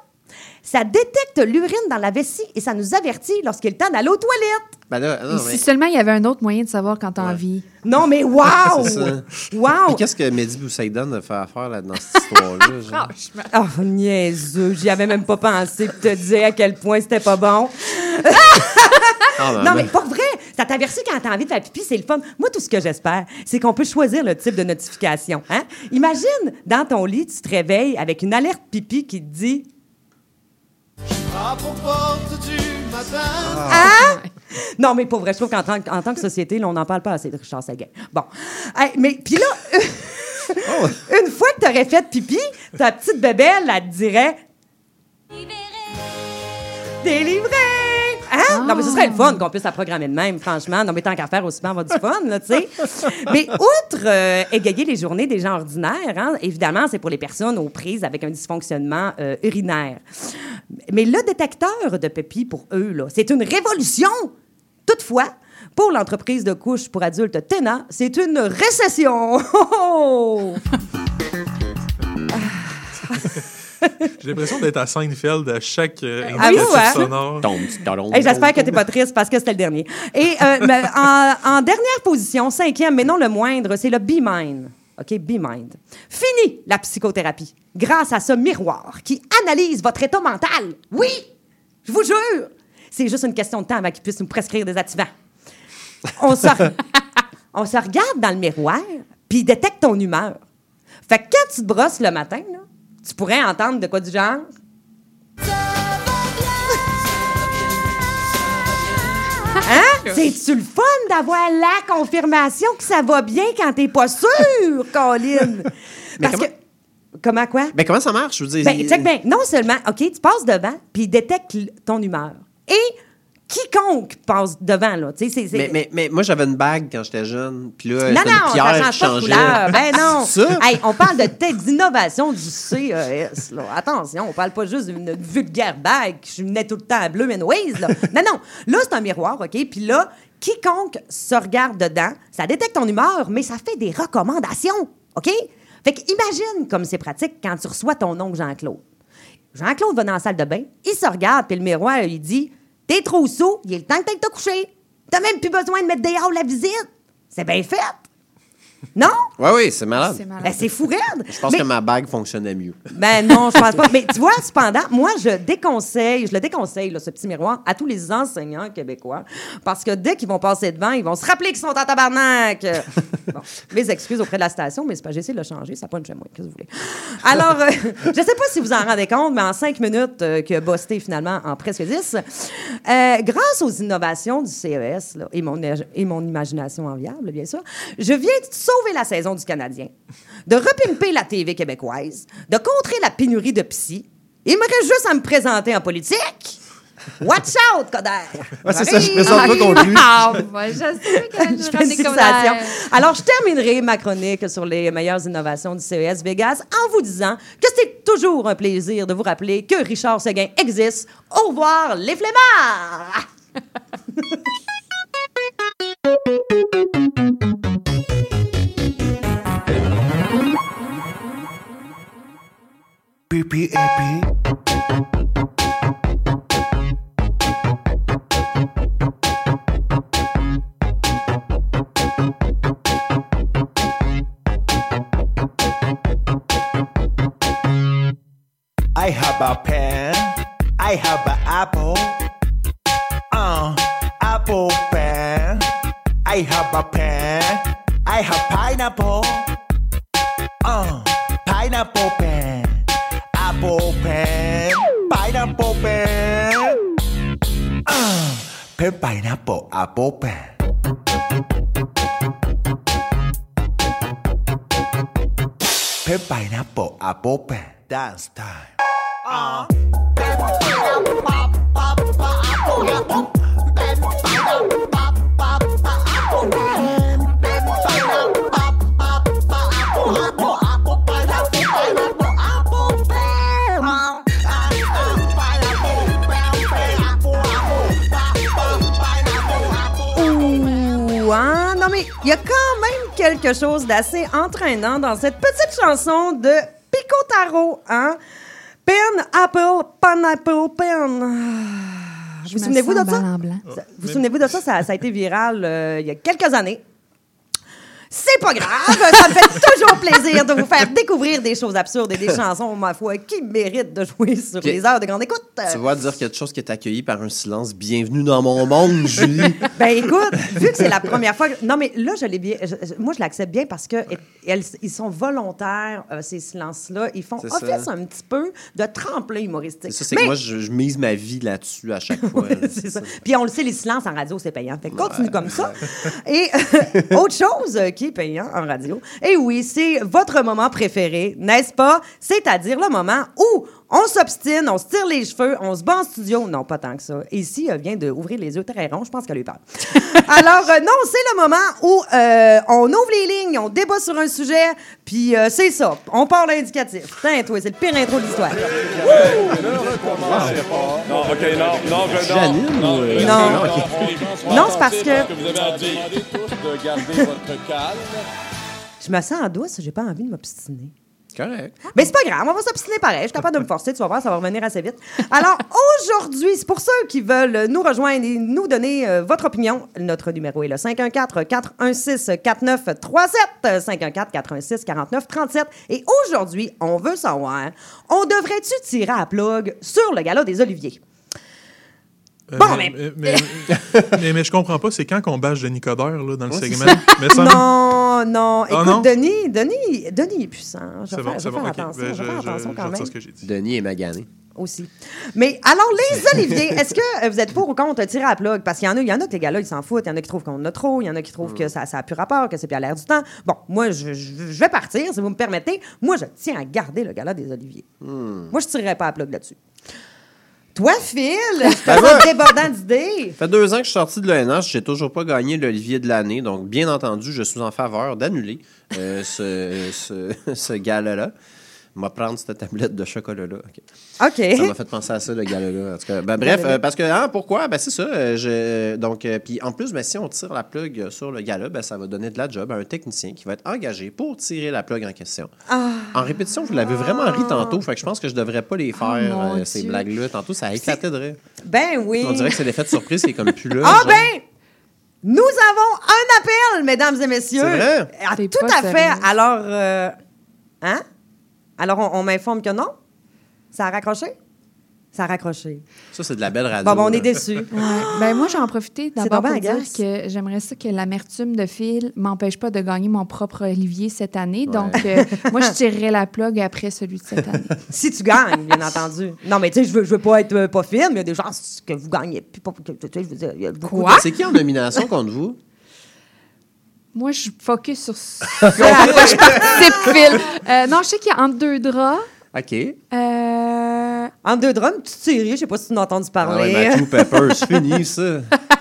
Ça détecte l'urine dans la vessie et ça nous avertit lorsqu'il est temps d'aller aux toilettes. Ben là, non, Et mais- si seulement il y avait un autre moyen de savoir quand t'as envie. Non, mais wow! C'est ça. Wow! Puis qu'est-ce que Mehdi Boussaïdan a fait affaire là, dans cette histoire-là? genre? Oh, niaiseux. J'y avais même pas pensé pour te dire à quel point c'était pas bon. Ah, ben, Non, ben. mais pour vrai, ça t'avertit quand t'as envie de faire pipi, c'est le fun. Moi, tout ce que j'espère, c'est qu'on peut choisir le type de notification. Hein? Imagine, dans ton lit, tu te réveilles avec une alerte pipi qui te dit Hein? Non, mais pour vrai, je trouve qu'en tant, en tant que société, là, on n'en parle pas assez de Richard Seguin. Bon. Hey, mais puis là, une fois que tu aurais fait pipi, ta petite bébelle, elle te dirait Délivré! Hein? Non, mais ce serait le fun qu'on puisse la programmer de même, franchement. Non, mais tant qu'à faire aussi bien avoir du fun, là, tu sais. Mais outre euh, égayer les journées des gens ordinaires, hein, évidemment, c'est pour les personnes aux prises avec un dysfonctionnement euh, urinaire. Mais le détecteur de pépi, pour eux, là, c'est une révolution! Toutefois, pour l'entreprise de couches pour adultes TENA, c'est une récession! Oh! J'ai l'impression d'être à Seinfeld à chaque euh, Ah oui, ouais. sonore. Hey, J'espère que tu n'es pas triste parce que c'était le dernier. Et euh, en, en dernière position, cinquième, mais non le moindre, c'est le B-Mind. OK, B-Mind. Fini la psychothérapie grâce à ce miroir qui analyse votre état mental. Oui, je vous jure. C'est juste une question de temps avant qu'il puisse nous prescrire des activants. On se, regarde dans le miroir, puis il détecte ton humeur. Fait que quand tu te brosses le matin, là, tu pourrais entendre de quoi du genre? C'est-tu le fun d'avoir la confirmation que ça va bien quand t'es pas sûr, Colin? Parce comment- que. Comment quoi? Ben, comment ça marche? Je veux dire, Ben, check. Non seulement, OK, tu passes devant, puis il détecte ton humeur. Et quiconque passe devant, là. Tu sais, c'est. c'est- mais, mais, mais moi, j'avais une bague quand j'étais jeune. Puis là, non, non, pierre ça change pas. Ben non. Hey, on parle de tête d'innovation du CES. Là. Attention, on parle pas juste d'une vulgaire bague qui venait tout le temps à bleu anyways. Là. Non, non. Là, c'est un miroir, OK? Puis là, quiconque se regarde dedans, ça détecte ton humeur, mais ça fait des recommandations, OK? Fait que imagine comme c'est pratique quand tu reçois ton oncle Jean-Claude. Jean-Claude va dans la salle de bain, il se regarde, puis le miroir, il dit T'es trop sous, il est le temps que t'ailles te coucher. T'as même plus besoin de mettre dehors la visite. C'est bien fait. Non? Oui, oui, c'est malade. Ben, c'est fou raide. Je pense Mais- que ma bague fonctionnait mieux. Ben non, je pense pas. Mais tu vois, cependant, moi, je déconseille, je le déconseille, là, ce petit miroir, à tous les enseignants québécois. Parce que dès qu'ils vont passer devant, ils vont se rappeler qu'ils sont en tabarnak. mes excuses auprès de la station, mais c'est pas, j'ai essayé de le changer, ça chez moi, qu'est-ce que vous voulez? Alors, euh, je sais pas si vous en rendez compte, mais en cinq minutes, euh, que Bosté finalement en presque dix, euh, grâce aux innovations du CES et, mon, et mon imagination enviable, bien sûr, je viens de sauver la saison du Canadien, de repimper la TV québécoise, de contrer la pénurie de psy. Il me reste juste à me présenter en politique. Watch out, Coder! Ouais, c'est ça, je présente pas contre lui. Ah, je sais que Je fais. Alors, je terminerai ma chronique sur les meilleures innovations du CES Vegas en vous disant que c'est toujours un plaisir de vous rappeler que Richard Seguin existe. Au revoir, les flemmards! Pipi I have a pen. I have an apple. Uh, apple pen. I have a pen. I have pineapple. Uh, pineapple pen. Apple pen. Pineapple pen. Uh, pen pineapple apple pen. Pep pineapple a poppin'. Dance time. Uh. Pineapple pop pop pop apple pineapple pop pop pop apple. Pineapple apple apple quelque chose d'assez entraînant dans cette petite chanson de Pico Taro, hein? Pen, apple, pineapple, pen. Ah, Je Vous me souvenez-vous de ça? Vous souvenez-vous de ça? Ça, ça a été viral euh, il y a quelques années. C'est pas grave, ça me fait toujours plaisir de vous faire découvrir des choses absurdes et des chansons, ma foi, qui méritent de jouer sur Ok. les heures de grande écoute. Tu vois dire quelque chose qui est accueilli par un silence. Bienvenue dans mon monde, Julie. Ben écoute, vu que c'est la première fois. que- Non, mais là, je l'ai bien. je- moi, je l'accepte bien parce que elles- ils sont volontaires, euh, ces silences-là. Ils font ça. office un petit peu de tremplin humoristique. Ça, c'est Mais- que moi, je, je mise ma vie là-dessus à chaque fois. c'est ça. Puis on le sait, les silences en radio, c'est payant. Fait continue comme ça. Et euh, autre chose qui payant en radio, et oui, c'est votre moment préféré, n'est-ce pas? C'est-à-dire le moment où on s'obstine, on se tire les cheveux, on se bat en studio. Non, pas tant que ça. Ici, elle vient d'ouvrir les yeux très ronds. Je pense qu'elle eu peur. Alors, euh, non, c'est le moment où euh, on ouvre les lignes, on débat sur un sujet, puis euh, c'est ça. On part l'indicatif. Putain, toi, c'est le pire intro de l'histoire. Non, OK, non, non, je, non. Janine non, euh, euh, Non. non, OK. c'est parce que- vous avez à dire. Je me sens en douce, j'ai pas envie de m'obstiner. Correct. Mais c'est pas grave, on va s'obstiner pareil. Je suis capable de me forcer, tu vas voir, ça va revenir assez vite. Alors, aujourd'hui, c'est pour ceux qui veulent nous rejoindre et nous donner euh, votre opinion. Notre numéro est le 514-416-4937. 514-416-4937. Et aujourd'hui, on veut savoir, on devrait-tu tirer à plug sur le gala des Oliviers? Euh, Bon, mais, mais- mais, mais, mais je comprends pas, c'est quand qu'on bâche Denis Coderre là, dans le Ouais, segment? ça. Mais ça- Non, non. Écoute, non? Denis, Denis, Denis est puissant. Je C'est bon, c'est bon, ok. attention, Ben, je je- attention je quand retire même. ce que j'ai dit. Denis est magané. aussi. Mais alors, les Oliviers, est-ce que vous êtes pour ou contre tirer à plug? Parce qu'il y en a, il y en a que les gars-là, ils s'en foutent. Il y en a qui trouvent qu'on en a trop. Il y en a qui trouvent que ça n'a plus rapport, que c'est plus à l'air du temps. Bon, moi, je, je- je vais partir, si vous me permettez. Moi, je tiens à garder le gala des Oliviers. Moi, je ne tirerais pas à plug là-dessus. Toi, Phil, Ben, sens moi- débordant d'idées. Ça fait deux ans que je suis sorti de l'ENH, j'ai toujours pas gagné l'Olivier de l'année, donc bien entendu, je suis en faveur d'annuler euh, ce, ce, ce gala-là. On va prendre cette tablette de chocolat-là. OK. OK. Ça m'a fait penser à ça, le gala-là. En tout cas, ben, bref, euh, parce que, hein, pourquoi? Ben, c'est ça. euh, je, donc, euh, puis en plus, ben, si on tire la plug sur le gala, ben, ça va donner de la job à un technicien qui va être engagé pour tirer la plug en question. Ah. En répétition, vous l'avez vraiment ri tantôt, fait que je pense que je devrais pas les faire, mon euh, ces blagues-là. Tantôt, ça a éclaté de rire. Ben oui. On dirait que c'est l'effet de surprise qui est comme plus là. Ah genre. ben! Nous avons un appel, mesdames et messieurs. C'est vrai? Tout à fait. Alors, euh, hein? Alors, on, on m'informe que non? Ça a raccroché? Ça a raccroché. Ça, c'est de la belle radio. Bon, bon, on est déçus. Ouais. Ben, moi, j'en profité C'est d'abord pour bien dire agace. que j'aimerais ça que l'amertume de Phil m'empêche pas de gagner mon propre Olivier cette année. Donc, euh, moi, je tirerai la plug après celui de cette année. Si tu gagnes, bien entendu. Non, mais tu sais, je veux, je veux pas être euh, pas fine, mais il y a des gens que vous gagnez. Puis je veux dire, il y a beaucoup Quoi? C'est qui en nomination contre vous? Moi, je focus sur ce à quoi je participe, Phil. Euh, non, je sais qu'il y a entre deux draps. OK. de... Entre deux drums, tu série, je sais pas si tu en as entendu Ah parler. ouais, Matthew Pepper, c'est fini, ça.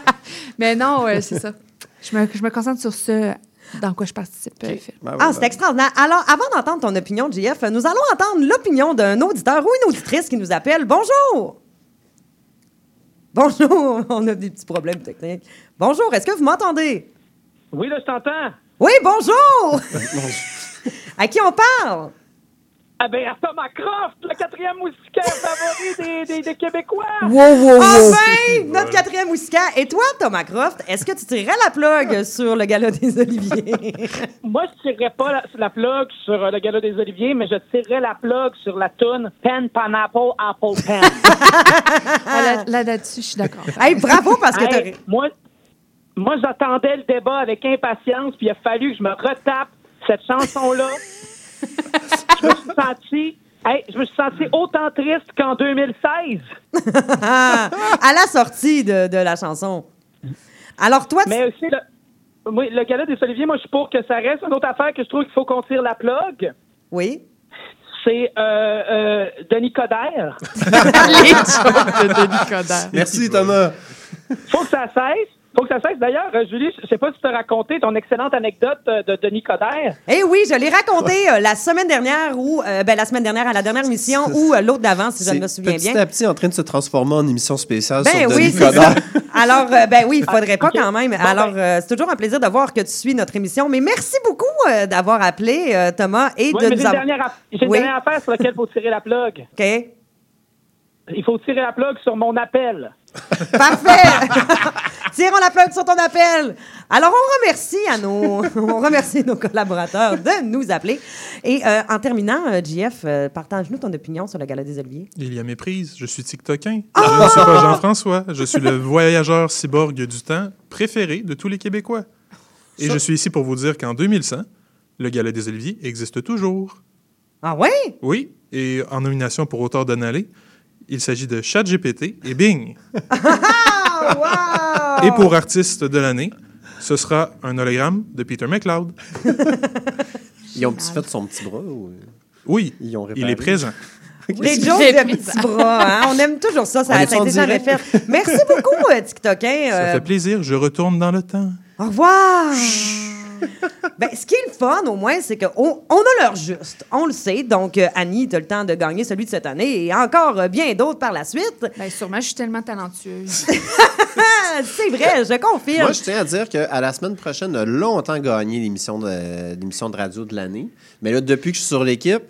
Mais non, euh, c'est ça. Je me, je me concentre sur ce dans quoi je participe, euh, Phil. Ah, c'est extraordinaire. Alors, avant d'entendre ton opinion, JF, nous allons entendre l'opinion d'un auditeur ou une auditrice qui nous appelle. Bonjour! Bonjour! On a des petits problèmes techniques. Bonjour, est-ce que vous m'entendez? Oui, là, je t'entends. Oui, bonjour! à qui on parle? Ah ben, à Thomas Croft, le quatrième moustiquaire favori des, des, des Québécois. Wow, wow, Enfin, notre quatrième moustiquaire. Et toi, Thomas Croft, est-ce que tu tirerais la plug sur le gala des Oliviers? Moi, je tirerais pas la, la plug sur euh, le gala des Oliviers, mais je tirerais la plug sur la toune Pen Pineapple Apple Pen. Ah, là- Là, là-dessus, je suis d'accord. hey, bravo parce que Hey, t'as... moi, moi j'attendais le débat avec impatience, puis il a fallu que je me retape cette chanson-là. je me suis senti... hey, je me suis senti autant triste qu'en 2016. à la sortie de, de la chanson. Alors, toi, tu- Mais aussi, le, oui, le gala des Oliviers, moi, je suis pour que ça reste. Une autre affaire que je trouve qu'il faut qu'on tire la plug, Oui. c'est euh, euh, Denis Coderre. Les jokes de Denis Coderre. Merci, Thomas. faut que ça cesse. Faut que ça cesse. D'ailleurs, euh, Julie, je sais pas si tu as raconté ton excellente anecdote euh, de Denis Coderre. Eh oui, je l'ai raconté euh, la semaine dernière ou euh, ben, la semaine dernière à la dernière émission ou euh, l'autre d'avant, si je ne me C'est souviens petit bien. à petit en train de se transformer en émission spéciale Ben sur oui, Denis c'est ça. Coderre. Alors, euh, ben oui, il faudrait pas ok. quand même. Bon, Alors, ben. euh, c'est toujours un plaisir de voir que tu suis notre émission. Mais merci beaucoup euh, d'avoir appelé, euh, Thomas, et Oui, de mais nous j'ai une, avoir... j'ai une Oui. dernière affaire sur laquelle il faut tirer la plug. OK. Il faut tirer la plug sur mon appel. Parfait! Tirons la plug sur ton appel. Alors, on remercie à nos, on remercie nos collaborateurs de nous appeler. Et euh, en terminant, euh, JF, euh, partage-nous ton opinion sur le Gala des Oliviers. Il y a méprise. Je suis TikTokin. Je ne suis pas Jean-François. Je suis le voyageur cyborg du temps préféré de tous les Québécois. Et Ça- je suis ici pour vous dire qu'en 2100, le Gala des Oliviers existe toujours. Ah ouais? Oui, et en nomination pour auteur d'année, il s'agit de ChatGPT et Bing. Ah, Et pour artiste de l'année, ce sera un hologramme de Peter McLeod. Ils ont petit fait son petit bras ou... Oui, Ils ont il est présent. Les jokes de petits bras, hein? on aime toujours ça, ça a été jamais fait. Merci beaucoup, euh, TikTokin. Ça euh, fait plaisir, je retourne dans le temps. Au revoir! ben, ce qui est le fun, au moins, c'est qu'on on a l'heure juste. On le sait. Donc, euh, Annie, tu as le temps de gagner celui de cette année et encore euh, bien d'autres par la suite. Ben, sûrement, je suis tellement talentueuse. C'est vrai, je confirme. Moi, je tiens à dire qu'à la semaine prochaine, on a longtemps gagné l'émission de, l'émission de radio de l'année. Mais là, depuis que je suis sur l'équipe,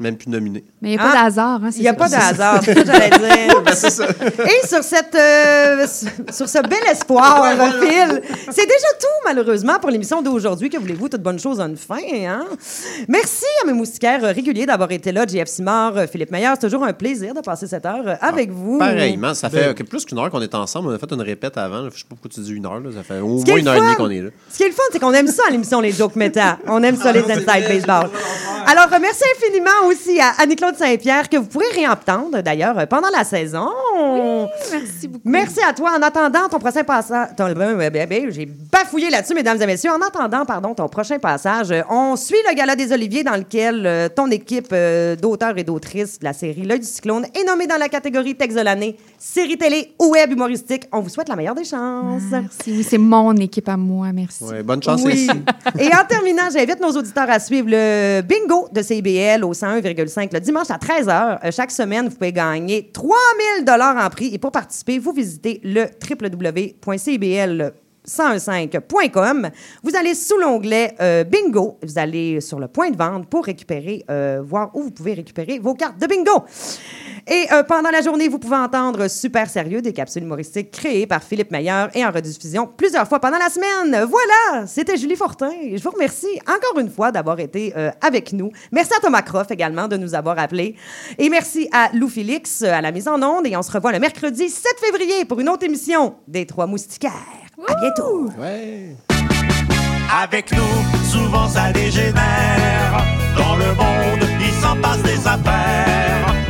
même plus nominé. Mais il n'y a pas Ah, d'hasard. Hein, Il n'y a pas de hasard, c'est ça que j'allais dire. Ben, ça. Et sur, cette, euh, sur ce bel espoir, Phil, c'est déjà tout, malheureusement, pour l'émission d'aujourd'hui. Que voulez-vous, toute bonne chose a une fin. Hein? Merci à mes moustiquaires réguliers d'avoir été là. JF Simard, Philippe Meilleur, c'est toujours un plaisir de passer cette heure euh, avec vous. Pareillement, ça fait Ben- euh, plus qu'une heure qu'on est ensemble. On a fait une répète avant. Je sais pas pourquoi tu dis une heure. là. Ça fait au moins une heure et demie qu'on est là. Ce qui est le fun, c'est qu'on aime ça à l'émission Les Jokes Méta. On aime ça, les Inside Baseball. Alors, merci infiniment aussi à Annie-Claude Saint-Pierre, que vous pourrez réentendre d'ailleurs pendant la saison. Merci beaucoup. Merci à toi. En attendant ton prochain passage. J'ai bafouillé là-dessus, mesdames et messieurs. En attendant, pardon, ton prochain passage, euh, on suit le Gala des Oliviers dans lequel euh, ton équipe euh, d'auteurs et d'autrices de la série L'œil du cyclone est nommée dans la catégorie texte de l'année, série télé ou web humoristique. On vous souhaite la meilleure des chances. Merci. Oui, c'est mon équipe à moi. Merci. Ouais, bonne chance Oui. ici. Et en terminant, j'invite nos auditeurs à suivre le bingo de CIBL au 101,5 le dimanche à 13h. Euh, chaque semaine, vous pouvez gagner 3000 dollars en prix. Et pour participer, vous visitez le www.cibl 1015.com. Vous allez sous l'onglet euh, Bingo. Vous allez sur le point de vente pour récupérer, euh, voir où vous pouvez récupérer vos cartes de bingo. Et euh, pendant la journée, vous pouvez entendre Super Sérieux, des capsules humoristiques créées par Philippe Meilleur et en rediffusion plusieurs fois pendant la semaine. Voilà, c'était Julie Fortin. Je vous remercie encore une fois d'avoir été euh, avec nous. Merci à Thomas Croft également de nous avoir appelés. Et merci à Lou Félix euh, à la mise en onde. Et on se revoit le mercredi 7 février pour une autre émission des Trois Moustiquaires. À bientôt. Avec nous, souvent ça dégénère. Dans le monde, il s'en passe des affaires.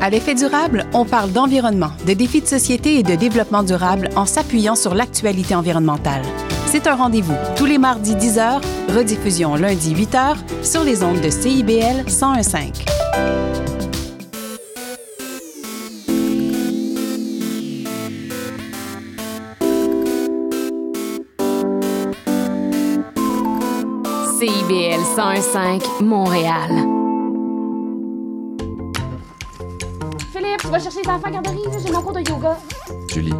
À l'effet durable, on parle d'environnement, de défis de société et de développement durable en s'appuyant sur l'actualité environnementale. C'est un rendez-vous tous les mardis 10h, rediffusion lundi 8h sur les ondes de CIBL 1015. CIBL 1015 Montréal. Tu vas chercher les enfants garderie, j'ai mon cours de yoga. Julie,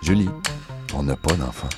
Julie, on n'a pas d'enfant.